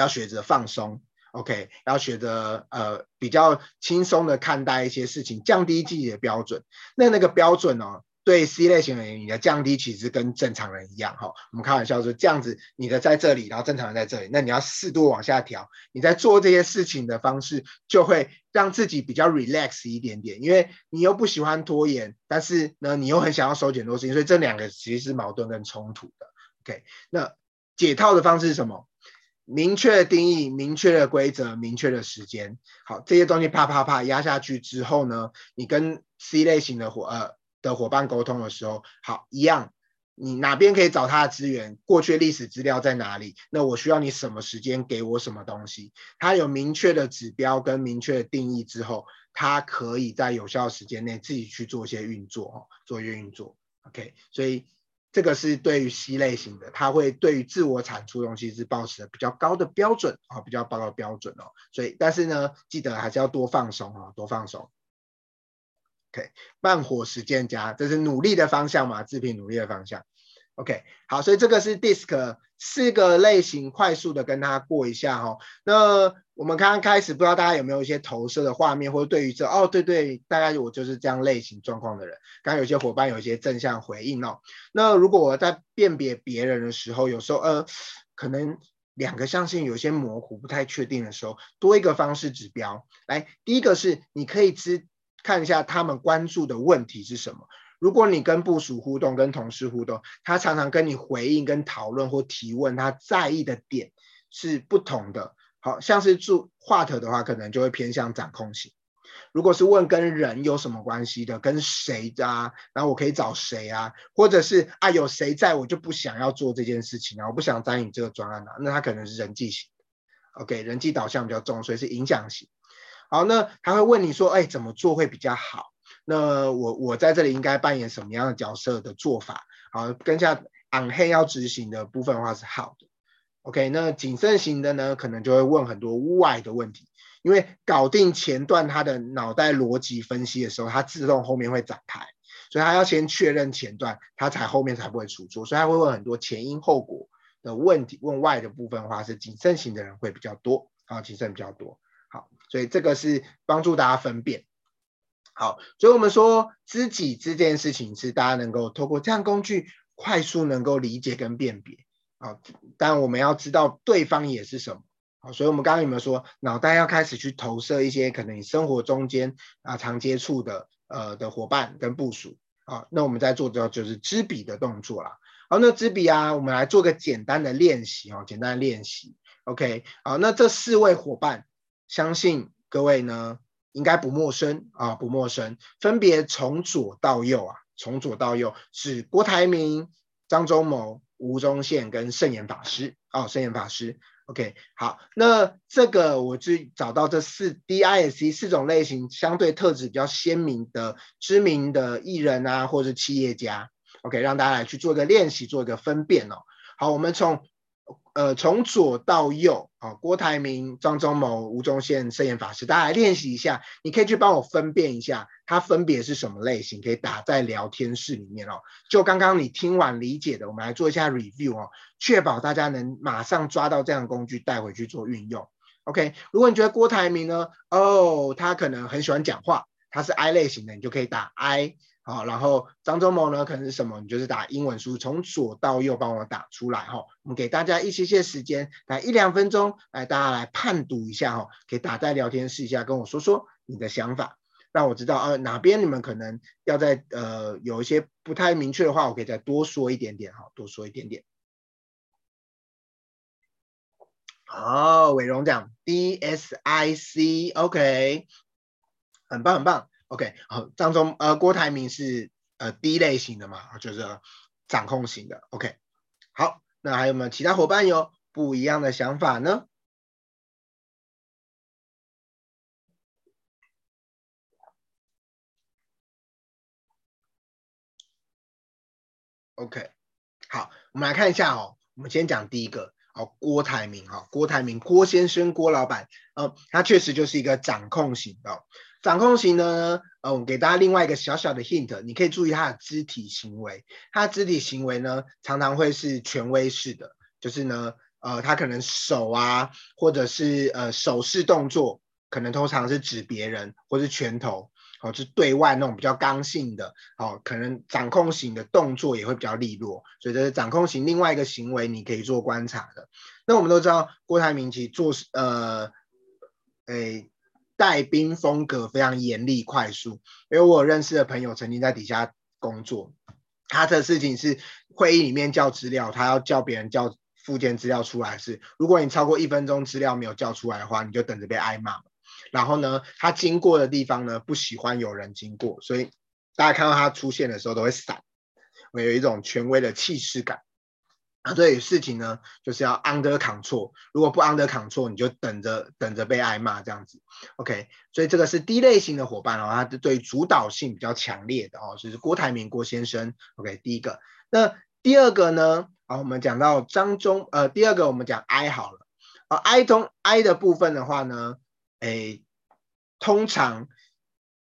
S2: 要学着放松，OK，要学着呃比较轻松的看待一些事情，降低自己的标准。那那个标准哦，对 C 类型的人，你的降低其实跟正常人一样哈、我们开玩笑说这样子，你的在这里，然后正常人在这里，那你要适度往下调。你在做这些事情的方式，就会让自己比较 relax 一点点，因为你又不喜欢拖延，但是呢，你又很想要收紧很多事情，所以这两个其实是矛盾跟冲突的。OK，那解套的方式是什么？明确的定义，明确的规则，明确的时间。好，这些东西啪啪啪压下去之后呢，你跟 C 类型的伙呃的伙伴沟通的时候，好，一样，你哪边可以找他的资源？过去历史资料在哪里？那我需要你什么时间给我什么东西？他有明确的指标跟明确的定义之后，他可以在有效时间内自己去做一些运作，哈，做一些运作。OK，所以。这个是对于 C 类型的，他会对于自我产出东西是保持比较高的标准啊，比较高的标准哦。所以，但是呢，记得还是要多放松啊，多放松。OK，慢火实践家，这是努力的方向嘛，自评努力的方向。OK，好，所以这个是 DISC 四个类型，快速的跟他过一下哈。那我们刚刚开始，不知道大家有没有一些投射的画面，或者对于这哦，对对，大概我就是这样类型状况的人。刚刚有些伙伴有一些正向回应哦。那如果我在辨别别人的时候，有时候呃，可能两个象限有些模糊，不太确定的时候，多一个方式指标。来，第一个是你可以知看一下他们关注的问题是什么。如果你跟部属互动、跟同事互动，他常常跟你回应、跟讨论或提问，他在意的点是不同的。好像是做华特的话，可能就会偏向掌控型。如果是问跟人有什么关系的，跟谁的啊，然后我可以找谁啊，或者是啊有谁在我就不想要做这件事情啊，我不想参与这个专案啊，那他可能是人际型。OK，人际导向比较重，所以是影响型。好，那他会问你说，哎，怎么做会比较好？那我我在这里应该扮演什么样的角色的做法？好，跟下 on hand 要执行的部分的话是好的。OK，那谨慎型的呢，可能就会问很多外的问题，因为搞定前段他的脑袋逻辑分析的时候，他自动后面会展开，所以他要先确认前段，他才后面才不会出错，所以他会问很多前因后果的问题。问外的部分话，是谨慎型的人会比较多，啊，谨慎比较多。好，所以这个是帮助大家分辨。好，所以我们说知己这件事情是大家能够透过这样工具快速能够理解跟辨别啊，但我们要知道对方也是什么。好，所以我们刚刚有没有说脑袋要开始去投射一些可能你生活中间啊常接触的呃的伙伴跟部署啊，那我们在做的就是知彼的动作啦。好，那知彼啊，我们来做个简单的练习哦，简单的练习。OK，好，那这四位伙伴，相信各位呢。应该不陌生啊，不陌生。分别从左到右啊，从左到右是郭台铭、张忠谋、吴宗宪跟圣严法师哦，圣严法师。OK，好，那这个我就找到这四 DISC 四种类型相对特质比较鲜明的知名的艺人啊，或者是企业家。OK，让大家来去做一个练习，做一个分辨哦。好，我们从。呃，从左到右啊，郭台铭、张忠谋、吴宗宪、圣严法师，大家来练习一下。你可以去帮我分辨一下，它分别是什么类型，可以打在聊天室里面哦。就刚刚你听完理解的，我们来做一下 review 哦，确保大家能马上抓到这样的工具带回去做运用。OK，如果你觉得郭台铭呢，哦，他可能很喜欢讲话，他是 I 类型的，你就可以打 I。好，然后张忠谋呢，可能是什么？你就是打英文书，从左到右帮我打出来哈。我们给大家一些些时间，来一两分钟，来大家来判读一下哈，可以打在聊天室一下，跟我说说你的想法，让我知道呃哪边你们可能要在呃有一些不太明确的话，我可以再多说一点点哈，多说一点点。好，伟荣讲 D S I C，OK，很棒很棒。OK，好，张忠呃郭台铭是呃 D 类型的嘛，就是掌控型的。OK，好，那还有没有其他伙伴有不一样的想法呢？OK，好，我们来看一下哦，我们先讲第一个，哦，郭台铭哈，郭台铭郭先生郭老板，呃，他确实就是一个掌控型的。掌控型呢，呃，我给大家另外一个小小的 hint，你可以注意他的肢体行为。他的肢体行为呢，常常会是权威式的，就是呢，呃，他可能手啊，或者是呃手势动作，可能通常是指别人，或是拳头，哦，是对外那种比较刚性的，哦，可能掌控型的动作也会比较利落，所以这是掌控型另外一个行为，你可以做观察的。那我们都知道，郭台铭其实做呃，诶。带兵风格非常严厉快速，因为我认识的朋友曾经在底下工作，他的事情是会议里面叫资料，他要叫别人叫附件资料出来是，如果你超过一分钟资料没有叫出来的话，你就等着被挨骂。然后呢，他经过的地方呢，不喜欢有人经过，所以大家看到他出现的时候都会闪，会有一种权威的气势感。啊，对事情呢，就是要 under control。如果不 under control，你就等着等着被挨骂这样子。OK，所以这个是 D 类型的伙伴哦，他对主导性比较强烈的哦，就是郭台铭郭先生。OK，第一个。那第二个呢？好，我们讲到张忠，呃，第二个我们讲 I 好了。啊，I 中 I 的部分的话呢，诶，通常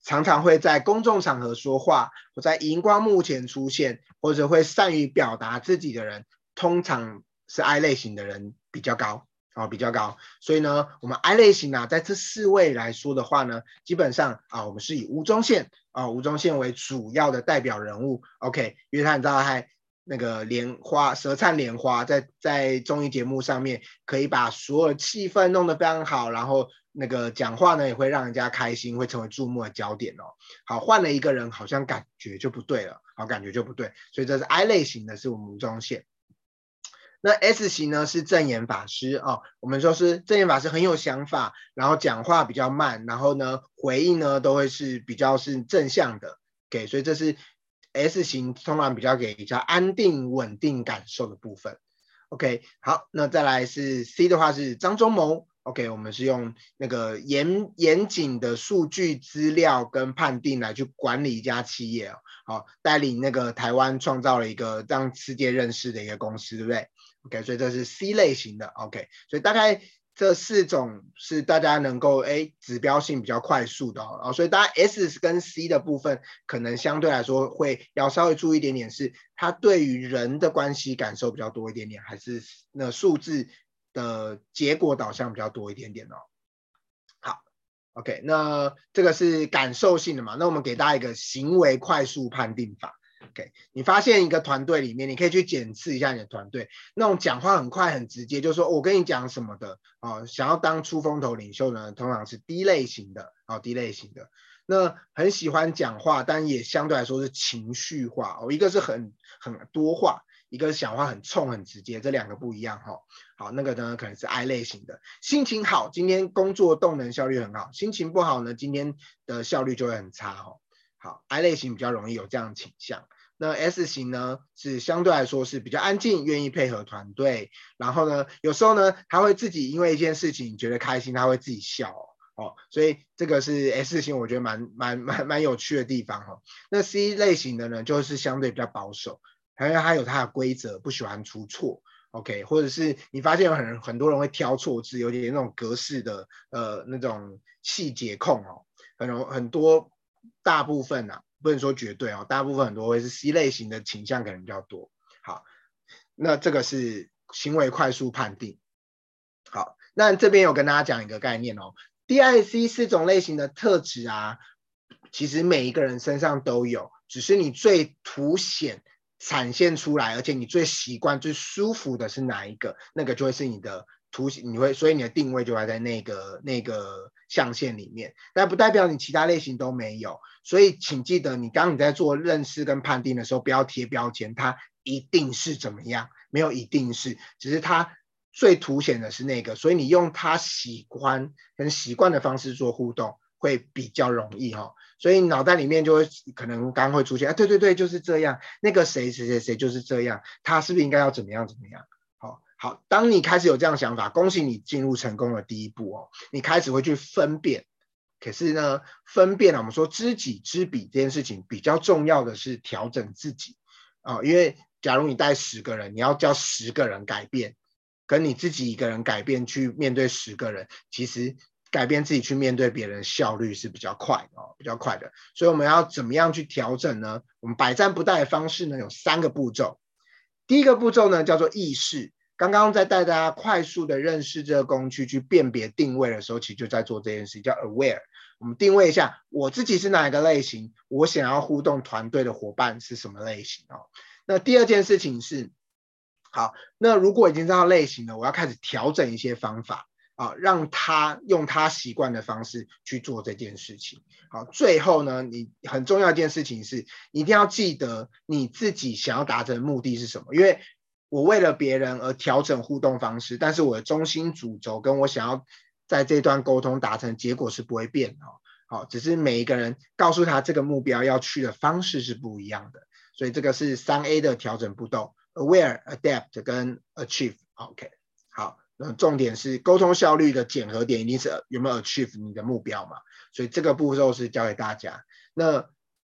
S2: 常常会在公众场合说话，或在荧光幕前出现，或者会善于表达自己的人。通常是 I 类型的人比较高哦，比较高，所以呢，我们 I 类型啊，在这四位来说的话呢，基本上啊，我们是以吴宗宪啊，吴宗宪为主要的代表人物，OK，因为他你知道还那个莲花舌灿莲花，在在综艺节目上面可以把所有气氛弄得非常好，然后那个讲话呢也会让人家开心，会成为注目的焦点哦。好，换了一个人，好像感觉就不对了，好，感觉就不对，所以这是 I 类型的，是我们吴宗宪。那 S 型呢是证严法师哦，我们说是证严法师很有想法，然后讲话比较慢，然后呢回应呢都会是比较是正向的，给、okay，所以这是 S 型通常比较给比较安定稳定感受的部分。OK，好，那再来是 C 的话是张忠谋，OK，我们是用那个严严谨的数据资料跟判定来去管理一家企业哦，好，带领那个台湾创造了一个让世界认识的一个公司，对不对？？OK，所以这是 C 类型的。OK，所以大概这四种是大家能够哎指标性比较快速的哦。所以大家 S 跟 C 的部分可能相对来说会要稍微注意一点点，是它对于人的关系感受比较多一点点，还是那数字的结果导向比较多一点点哦。好，OK，那这个是感受性的嘛？那我们给大家一个行为快速判定法。OK，你发现一个团队里面，你可以去检视一下你的团队，那种讲话很快很直接，就是说我跟你讲什么的啊，想要当出风头领袖呢，通常是 D 类型的啊，D 类型的，那很喜欢讲话，但也相对来说是情绪化哦，一个是很很多话，一个是讲话很冲很直接，这两个不一样哈。好，那个呢可能是 I 类型的，心情好，今天工作动能效率很好，心情不好呢，今天的效率就会很差哈。好，I 类型比较容易有这样的倾向。那 S 型呢，是相对来说是比较安静，愿意配合团队。然后呢，有时候呢，他会自己因为一件事情觉得开心，他会自己笑哦。所以这个是 S 型，我觉得蛮蛮蛮蛮有趣的地方哈、哦。那 C 类型的呢，就是相对比较保守，还有它有它的规则，不喜欢出错。OK，或者是你发现有很很多人会挑错字，有点那种格式的呃那种细节控哦，很多很多。大部分啊，不能说绝对哦，大部分很多会是 C 类型的倾向可能比较多。好，那这个是行为快速判定。好，那这边有跟大家讲一个概念哦，D I C 四种类型的特质啊，其实每一个人身上都有，只是你最凸显展现出来，而且你最习惯、最舒服的是哪一个，那个就会是你的图形，你会，所以你的定位就还在那个那个象限里面，但不代表你其他类型都没有。所以请记得，你刚你在做认识跟判定的时候，不要贴标签，它一定是怎么样，没有一定是，只是它最凸显的是那个，所以你用他喜欢跟习惯的方式做互动。会比较容易哈，所以脑袋里面就会可能刚刚会出现啊，对对对，就是这样。那个谁谁谁谁就是这样，他是不是应该要怎么样怎么样？好，当你开始有这样想法，恭喜你进入成功的第一步哦。你开始会去分辨，可是呢，分辨啊，我们说知己知彼这件事情比较重要的是调整自己啊，因为假如你带十个人，你要叫十个人改变，跟你自己一个人改变去面对十个人，其实。改变自己去面对别人，效率是比较快哦，比较快的。所以我们要怎么样去调整呢？我们百战不殆的方式呢，有三个步骤。第一个步骤呢叫做意识。刚刚在带大家快速的认识这个工具，去辨别定位的时候，其实就在做这件事，叫 aware。我们定位一下我自己是哪一个类型，我想要互动团队的伙伴是什么类型哦。那第二件事情是，好，那如果已经知道类型了，我要开始调整一些方法。啊，让他用他习惯的方式去做这件事情。好，最后呢，你很重要一件事情是，一定要记得你自己想要达成的目的是什么。因为我为了别人而调整互动方式，但是我的中心主轴跟我想要在这段沟通达成结果是不会变的。好，只是每一个人告诉他这个目标要去的方式是不一样的。所以这个是三 A 的调整步骤：Aware、Adapt 跟 Achieve。OK，好。那重点是沟通效率的检核点，一定是有没有 achieve 你的目标嘛？所以这个步骤是教给大家。那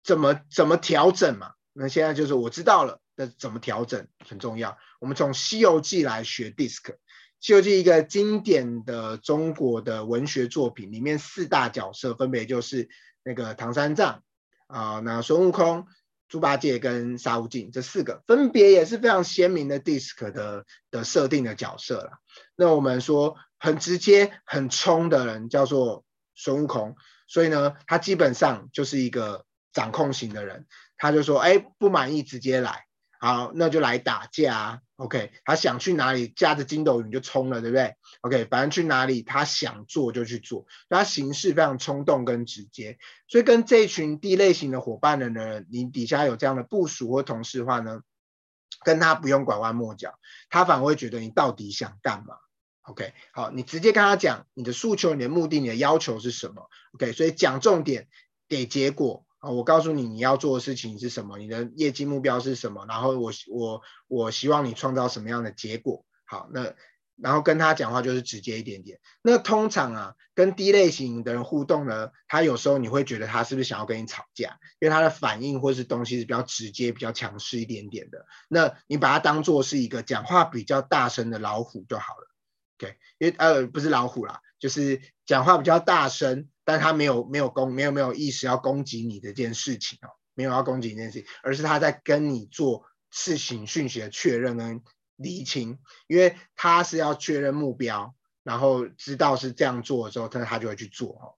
S2: 怎么怎么调整嘛？那现在就是我知道了，的怎么调整很重要。我们从《西游记》来学 DISC，《西游记》一个经典的中国的文学作品，里面四大角色分别就是那个唐三藏啊、那孙悟空。猪八戒跟沙悟净这四个分别也是非常鲜明的 DISC 的的设定的角色啦。那我们说很直接、很冲的人叫做孙悟空，所以呢，他基本上就是一个掌控型的人。他就说：“哎，不满意直接来。”好，那就来打架，OK，他想去哪里，驾着筋斗云就冲了，对不对？OK，反正去哪里，他想做就去做，他行事非常冲动跟直接，所以跟这群 D 类型的伙伴的人，你底下有这样的部署或同事的话呢，跟他不用拐弯抹角，他反而会觉得你到底想干嘛？OK，好，你直接跟他讲你的诉求、你的目的、你的要求是什么？OK，所以讲重点，给结果。啊，我告诉你你要做的事情是什么，你的业绩目标是什么，然后我我我希望你创造什么样的结果。好，那然后跟他讲话就是直接一点点。那通常啊，跟 D 类型的人互动呢，他有时候你会觉得他是不是想要跟你吵架，因为他的反应或是东西是比较直接、比较强势一点点的。那你把它当做是一个讲话比较大声的老虎就好了。OK，因为呃不是老虎啦，就是讲话比较大声。但他没有没有攻没有没有意识要攻击你这件事情哦，没有要攻击你这件事情，而是他在跟你做事情讯息的确认跟厘清，因为他是要确认目标，然后知道是这样做的时候，他他就会去做哦。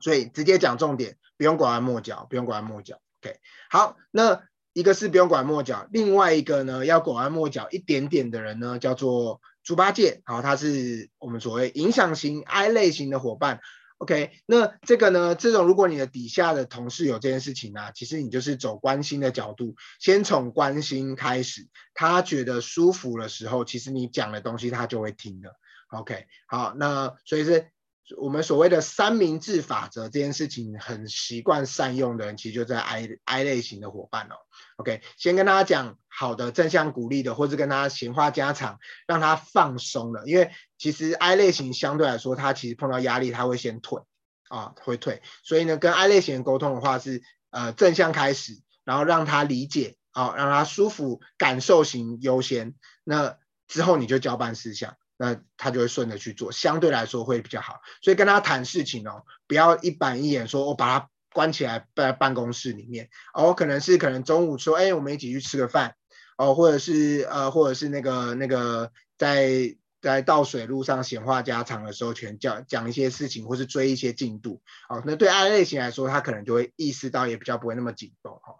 S2: 所以直接讲重点，不用拐弯抹角，不用拐弯抹角。OK，好，那一个是不用拐弯抹角，另外一个呢要拐弯抹角一点点的人呢叫做猪八戒，好，他是我们所谓影响型 I 类型的伙伴。OK，那这个呢？这种如果你的底下的同事有这件事情啊，其实你就是走关心的角度，先从关心开始，他觉得舒服的时候，其实你讲的东西他就会听的。OK，好，那所以是。我们所谓的三明治法则这件事情，很习惯善用的人，其实就在 I I 类型的伙伴哦。OK，先跟大家讲好的正向鼓励的，或者跟他闲话家常，让他放松了。因为其实 I 类型相对来说，他其实碰到压力，他会先退啊，会退。所以呢，跟 I 类型沟通的话是呃正向开始，然后让他理解啊，让他舒服，感受型优先。那之后你就交办事项。那他就会顺着去做，相对来说会比较好。所以跟他谈事情哦，不要一板一眼说，我把他关起来在办公室里面哦，可能是可能中午说，哎，我们一起去吃个饭哦，或者是呃，或者是那个那个在在倒水路上闲话家常的时候，全讲讲一些事情，或是追一些进度。哦，那对爱类型来说，他可能就会意识到，也比较不会那么紧绷。哈，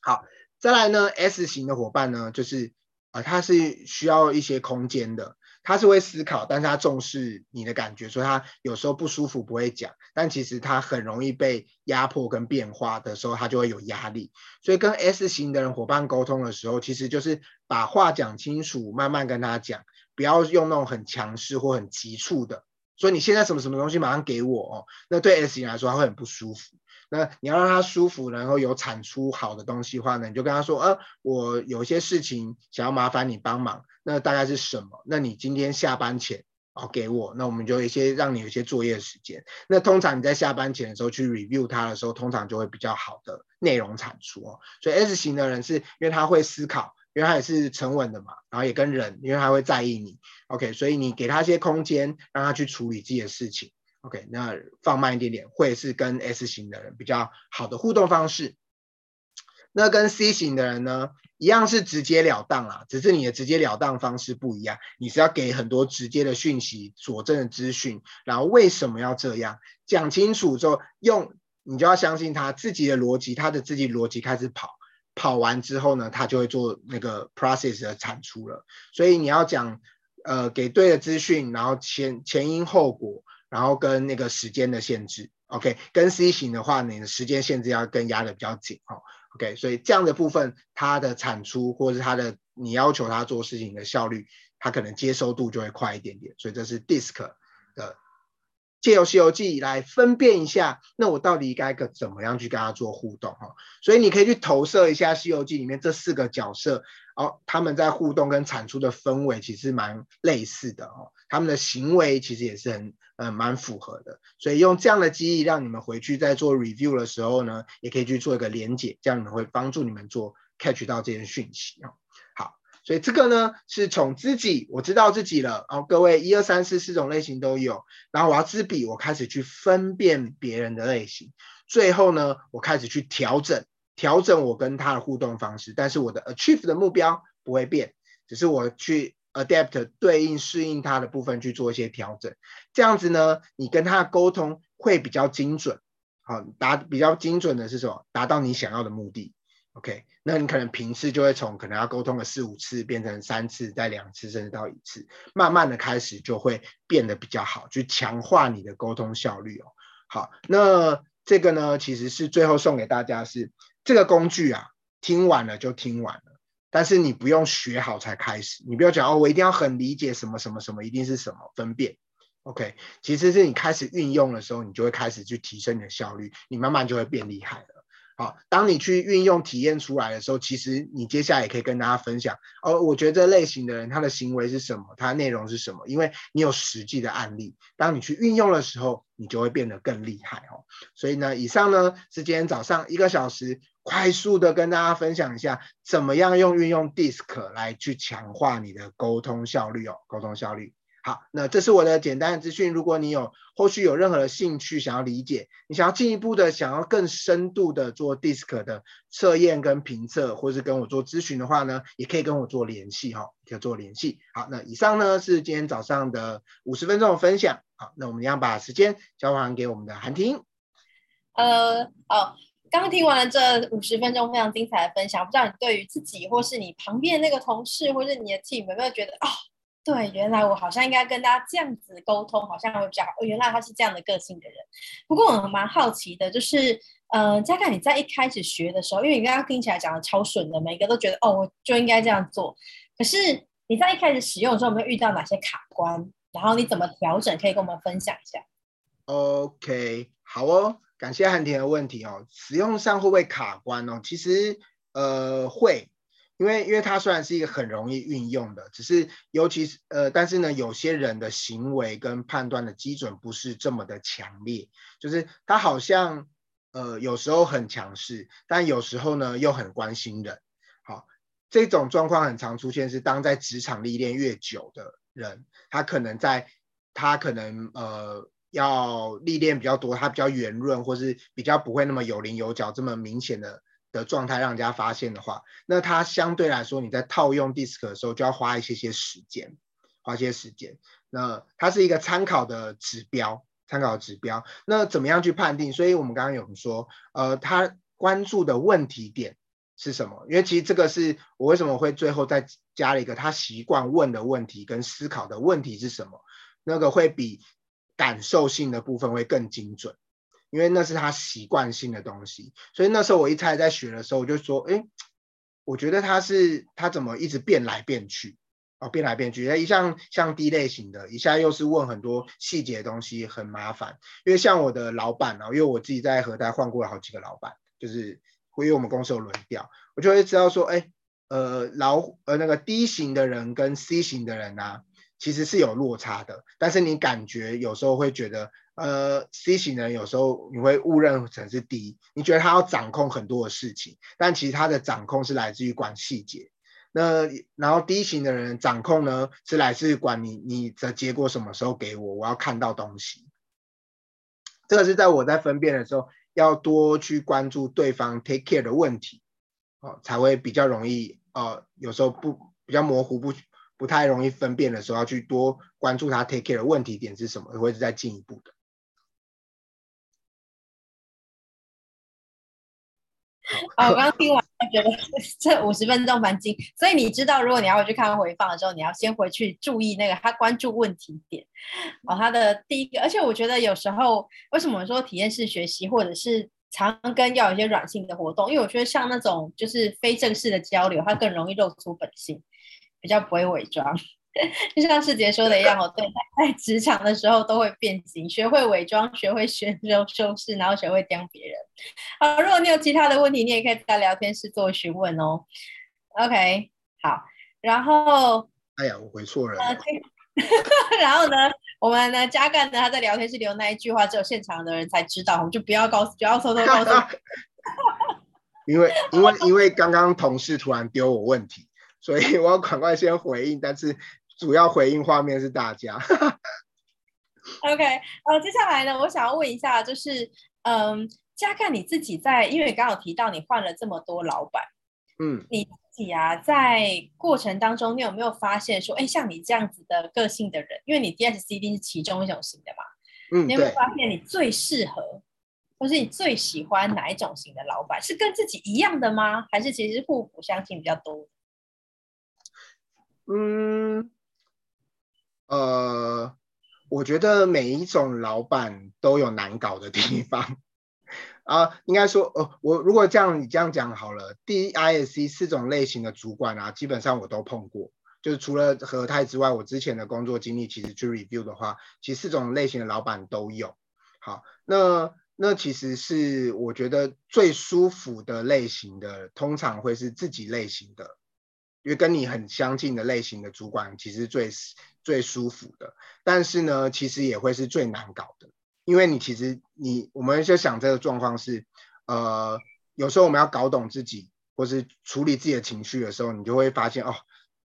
S2: 好，再来呢，S 型的伙伴呢，就是啊、他是需要一些空间的。他是会思考，但是他重视你的感觉，所以他有时候不舒服不会讲，但其实他很容易被压迫跟变化的时候，他就会有压力。所以跟 S 型的人伙伴沟通的时候，其实就是把话讲清楚，慢慢跟他讲，不要用那种很强势或很急促的。所以你现在什么什么东西马上给我哦，那对 S 型来说他会很不舒服。那你要让他舒服，然后有产出好的东西的话呢，你就跟他说，呃，我有些事情想要麻烦你帮忙，那大概是什么？那你今天下班前哦给我，那我们就一些让你有一些作业时间。那通常你在下班前的时候去 review 他的时候，通常就会比较好的内容产出哦。所以 S 型的人是因为他会思考，因为他也是沉稳的嘛，然后也跟人，因为他会在意你，OK，所以你给他一些空间，让他去处理自己的事情。OK，那放慢一点点，会是跟 S 型的人比较好的互动方式。那跟 C 型的人呢，一样是直截了当啦，只是你的直截了当方式不一样。你是要给很多直接的讯息、佐证的资讯，然后为什么要这样讲清楚之后，用你就要相信他自己的逻辑，他的自己逻辑开始跑，跑完之后呢，他就会做那个 process 的产出了。所以你要讲，呃，给对的资讯，然后前前因后果。然后跟那个时间的限制，OK，跟 C 型的话，你的时间限制要更压得比较紧哦，OK，所以这样的部分，它的产出或者是它的你要求它做事情的效率，它可能接收度就会快一点点，所以这是 DISC 的借由《西游记》来分辨一下，那我到底该个怎么样去跟他做互动哈？所以你可以去投射一下《西游记》里面这四个角色。哦，他们在互动跟产出的氛围其实蛮类似的哦，他们的行为其实也是很呃蛮符合的，所以用这样的记忆让你们回去在做 review 的时候呢，也可以去做一个连结，这样你们会帮助你们做 catch 到这些讯息啊。好，所以这个呢是从自己我知道自己了，哦，各位一二三四四种类型都有，然后我要自比，我开始去分辨别人的类型，最后呢我开始去调整。调整我跟他的互动方式，但是我的 achieve 的目标不会变，只是我去 adapt 对应适应它的部分去做一些调整。这样子呢，你跟他的沟通会比较精准。好，达比较精准的是什么？达到你想要的目的。OK，那你可能频次就会从可能要沟通个四五次变成三次，再两次，甚至到一次，慢慢的开始就会变得比较好，去强化你的沟通效率哦。好，那这个呢，其实是最后送给大家是。这个工具啊，听完了就听完了，但是你不用学好才开始，你不要讲哦，我一定要很理解什么什么什么，一定是什么分辨，OK，其实是你开始运用的时候，你就会开始去提升你的效率，你慢慢就会变厉害了。好，当你去运用体验出来的时候，其实你接下来也可以跟大家分享哦。我觉得这类型的人他的行为是什么，他的内容是什么？因为你有实际的案例，当你去运用的时候，你就会变得更厉害哦。所以呢，以上呢是今天早上一个小时快速的跟大家分享一下，怎么样用运用 DISC 来去强化你的沟通效率哦，沟通效率。好，那这是我的简单的资讯。如果你有后续有任何的兴趣，想要理解，你想要进一步的，想要更深度的做 DISC 的测验跟评测，或是跟我做咨询的话呢，也可以跟我做联系哈，可以做联系。好，那以上呢是今天早上的五十分钟的分享。好，那我们要把时间交还给我们的韩婷。
S1: 呃，哦，刚听完了这五十分钟非常精彩的分享，不知道你对于自己或是你旁边那个同事，或是你的 team 有没有觉得啊？哦对，原来我好像应该跟大家这样子沟通，好像会比较。哦，原来他是这样的个性的人。不过我蛮好奇的，就是，呃，嘉凯你在一开始学的时候，因为你刚刚听起来讲的超顺的，每个都觉得哦，我就应该这样做。可是你在一开始使用的时候，有没有遇到哪些卡关？然后你怎么调整？可以跟我们分享一下。
S2: OK，好哦，感谢汉田的问题哦。使用上会不会卡关哦？其实，呃，会。因为，因为它虽然是一个很容易运用的，只是尤其是呃，但是呢，有些人的行为跟判断的基准不是这么的强烈，就是他好像呃有时候很强势，但有时候呢又很关心人。好，这种状况很常出现，是当在职场历练越久的人，他可能在他可能呃要历练比较多，它比较圆润，或是比较不会那么有棱有角这么明显的。的状态让人家发现的话，那它相对来说，你在套用 DISC 的时候就要花一些些时间，花些时间。那它是一个参考的指标，参考指标。那怎么样去判定？所以我们刚刚有说，呃，他关注的问题点是什么？因为其实这个是我为什么会最后再加了一个他习惯问的问题跟思考的问题是什么？那个会比感受性的部分会更精准。因为那是他习惯性的东西，所以那时候我一开始在学的时候，我就说，哎，我觉得他是他怎么一直变来变去，哦，变来变去，一像像 D 类型的，一下又是问很多细节的东西，很麻烦。因为像我的老板啊，因为我自己在和泰换过了好几个老板，就是因为我们公司有轮调，我就会知道说，哎，呃，老呃那个 D 型的人跟 C 型的人啊，其实是有落差的，但是你感觉有时候会觉得。呃，C 型人有时候你会误认成是 D，你觉得他要掌控很多的事情，但其实他的掌控是来自于管细节。那然后 D 型的人掌控呢，是来自于管你你的结果什么时候给我，我要看到东西。这个是在我在分辨的时候，要多去关注对方 take care 的问题，哦，才会比较容易。呃，有时候不比较模糊不。不太容易分辨的时候，要去多关注他 take care 的问题点是什么，会是再进一步的。
S1: 哦，我刚刚听完，觉得 这五十分钟蛮精，所以你知道，如果你要回去看回放的时候，你要先回去注意那个他关注问题点哦，他的第一个，而且我觉得有时候为什么说体验式学习或者是常跟要有一些软性的活动，因为我觉得像那种就是非正式的交流，它更容易露出本性。比较不会伪装，就像世杰说的一样我，对，在职场的时候都会变形，学会伪装，学会学 修修饰，然后学会刁别人。好，如果你有其他的问题，你也可以在聊天室做询问哦。OK，好，然后，
S2: 哎呀，我回错了。
S1: 然后呢，我们呢，加干呢，他在聊天室留那一句话，只有现场的人才知道，我们就不要告诉，不要偷偷告诉。
S2: 因为，因为，因为刚刚同事突然丢我问题。所以 我要赶快先回应，但是主要回应画面是大家。
S1: OK，呃，接下来呢，我想要问一下，就是，嗯，加看你自己在，因为你刚好提到你换了这么多老板，
S2: 嗯，
S1: 你自己啊，在过程当中，你有没有发现说，哎，像你这样子的个性的人，因为你 DSCD 是其中一种型的嘛，
S2: 嗯，
S1: 你有没有发现你最适合，或是你最喜欢哪一种型的老板？是跟自己一样的吗？还是其实互补相性比较多？
S2: 嗯，呃，我觉得每一种老板都有难搞的地方啊。应该说，呃，我如果这样你这样讲好了，DISC 四种类型的主管啊，基本上我都碰过。就是除了和泰之外，我之前的工作经历其实去 review 的话，其实四种类型的老板都有。好，那那其实是我觉得最舒服的类型的，通常会是自己类型的。因为跟你很相近的类型的主管，其实最最舒服的，但是呢，其实也会是最难搞的，因为你其实你我们就想这个状况是，呃，有时候我们要搞懂自己，或是处理自己的情绪的时候，你就会发现哦，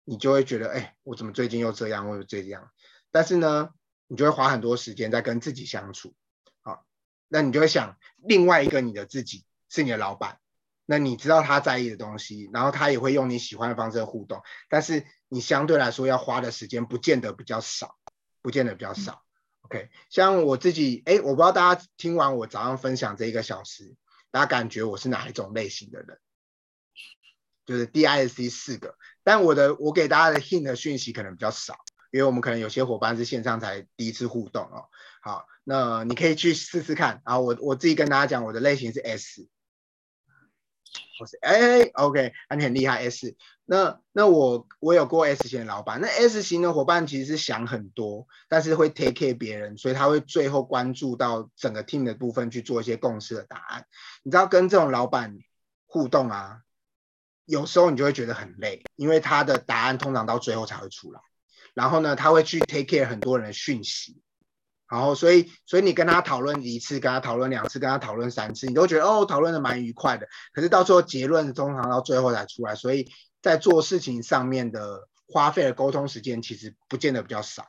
S2: 你就会觉得，哎，我怎么最近又这样，或者这样，但是呢，你就会花很多时间在跟自己相处，好，那你就会想另外一个你的自己是你的老板。那你知道他在意的东西，然后他也会用你喜欢的方式互动，但是你相对来说要花的时间不见得比较少，不见得比较少。OK，像我自己，哎，我不知道大家听完我早上分享这一个小时，大家感觉我是哪一种类型的人？就是 DISC 四个，但我的我给大家的 hint 的讯息可能比较少，因为我们可能有些伙伴是线上才第一次互动哦。好，那你可以去试试看。然后我我自己跟大家讲，我的类型是 S。哎，OK，那你很厉害 S。那那我我有过 S 型的老板，那 S 型的伙伴其实是想很多，但是会 take care 别人，所以他会最后关注到整个 team 的部分去做一些共识的答案。你知道跟这种老板互动啊，有时候你就会觉得很累，因为他的答案通常到最后才会出来。然后呢，他会去 take care 很多人的讯息。然后，所以，所以你跟他讨论一次，跟他讨论两次，跟他讨论三次，你都觉得哦，讨论的蛮愉快的。可是到最后结论通常到最后才出来，所以在做事情上面的花费的沟通时间其实不见得比较少。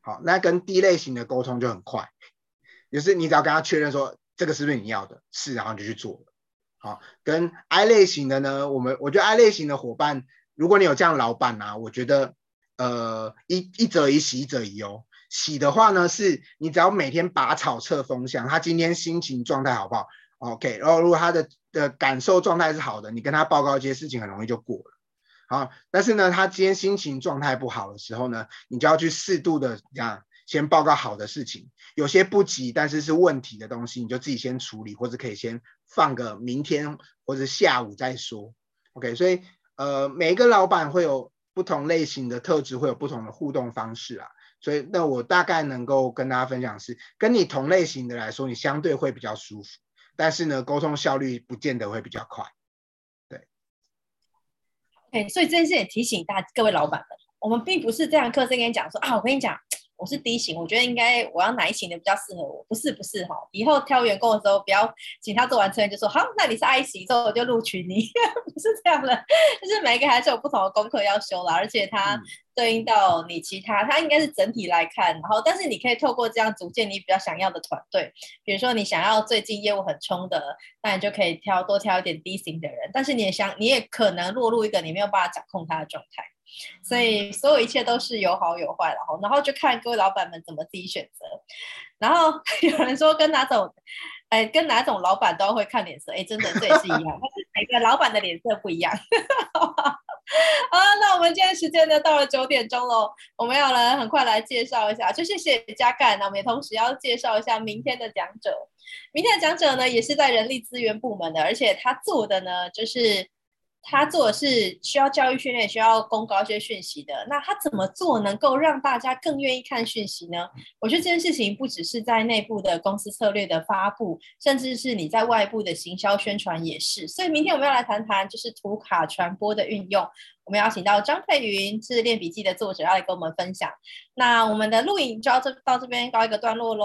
S2: 好，那跟 D 类型的沟通就很快，就是你只要跟他确认说这个是不是你要的，是，然后你就去做了。好，跟 I 类型的呢，我们我觉得 I 类型的伙伴，如果你有这样老板啊，我觉得呃一一则一喜，一则以忧。喜的话呢，是你只要每天拔草测风向，他今天心情状态好不好？OK，然后如果他的的感受状态是好的，你跟他报告一些事情，很容易就过了。好，但是呢，他今天心情状态不好的时候呢，你就要去适度的这样先报告好的事情，有些不急但是是问题的东西，你就自己先处理，或者可以先放个明天或者下午再说。OK，所以呃，每一个老板会有不同类型的特质，会有不同的互动方式啊。所以，那我大概能够跟大家分享是，跟你同类型的来说，你相对会比较舒服，但是呢，沟通效率不见得会比较快。对。
S1: 哎所以这件事也提醒大各位老板们，我们并不是这样课程跟你讲说啊，我跟你讲。我是 D 型，我觉得应该我要哪一型的比较适合我？不是不是哈，以后挑员工的时候，不要请他做完测验就说好，那你是 I 型，之后我就录取你，不是这样的，就是每一个还是有不同的功课要修啦，而且它对应到你其他，它应该是整体来看，然后但是你可以透过这样组建你比较想要的团队，比如说你想要最近业务很冲的，那你就可以挑多挑一点 D 型的人，但是你也想，你也可能落入一个你没有办法掌控他的状态。所以所有一切都是有好有坏的哈，然后就看各位老板们怎么自己选择。然后 有人说跟哪种，哎，跟哪种老板都会看脸色，哎，真的这也是一样，每个老板的脸色不一样。好，那我们今天时间呢到了九点钟喽，我们要来很快来介绍一下，就谢谢加干，那我们也同时要介绍一下明天的讲者。明天的讲者呢也是在人力资源部门的，而且他做的呢就是。他做的是需要教育训练，需要公告一些讯息的。那他怎么做能够让大家更愿意看讯息呢？我觉得这件事情不只是在内部的公司策略的发布，甚至是你在外部的行销宣传也是。所以明天我们要来谈谈就是图卡传播的运用。我们邀请到张佩云是练笔记的作者，要来跟我们分享。那我们的录影就要这到这边告一个段落喽。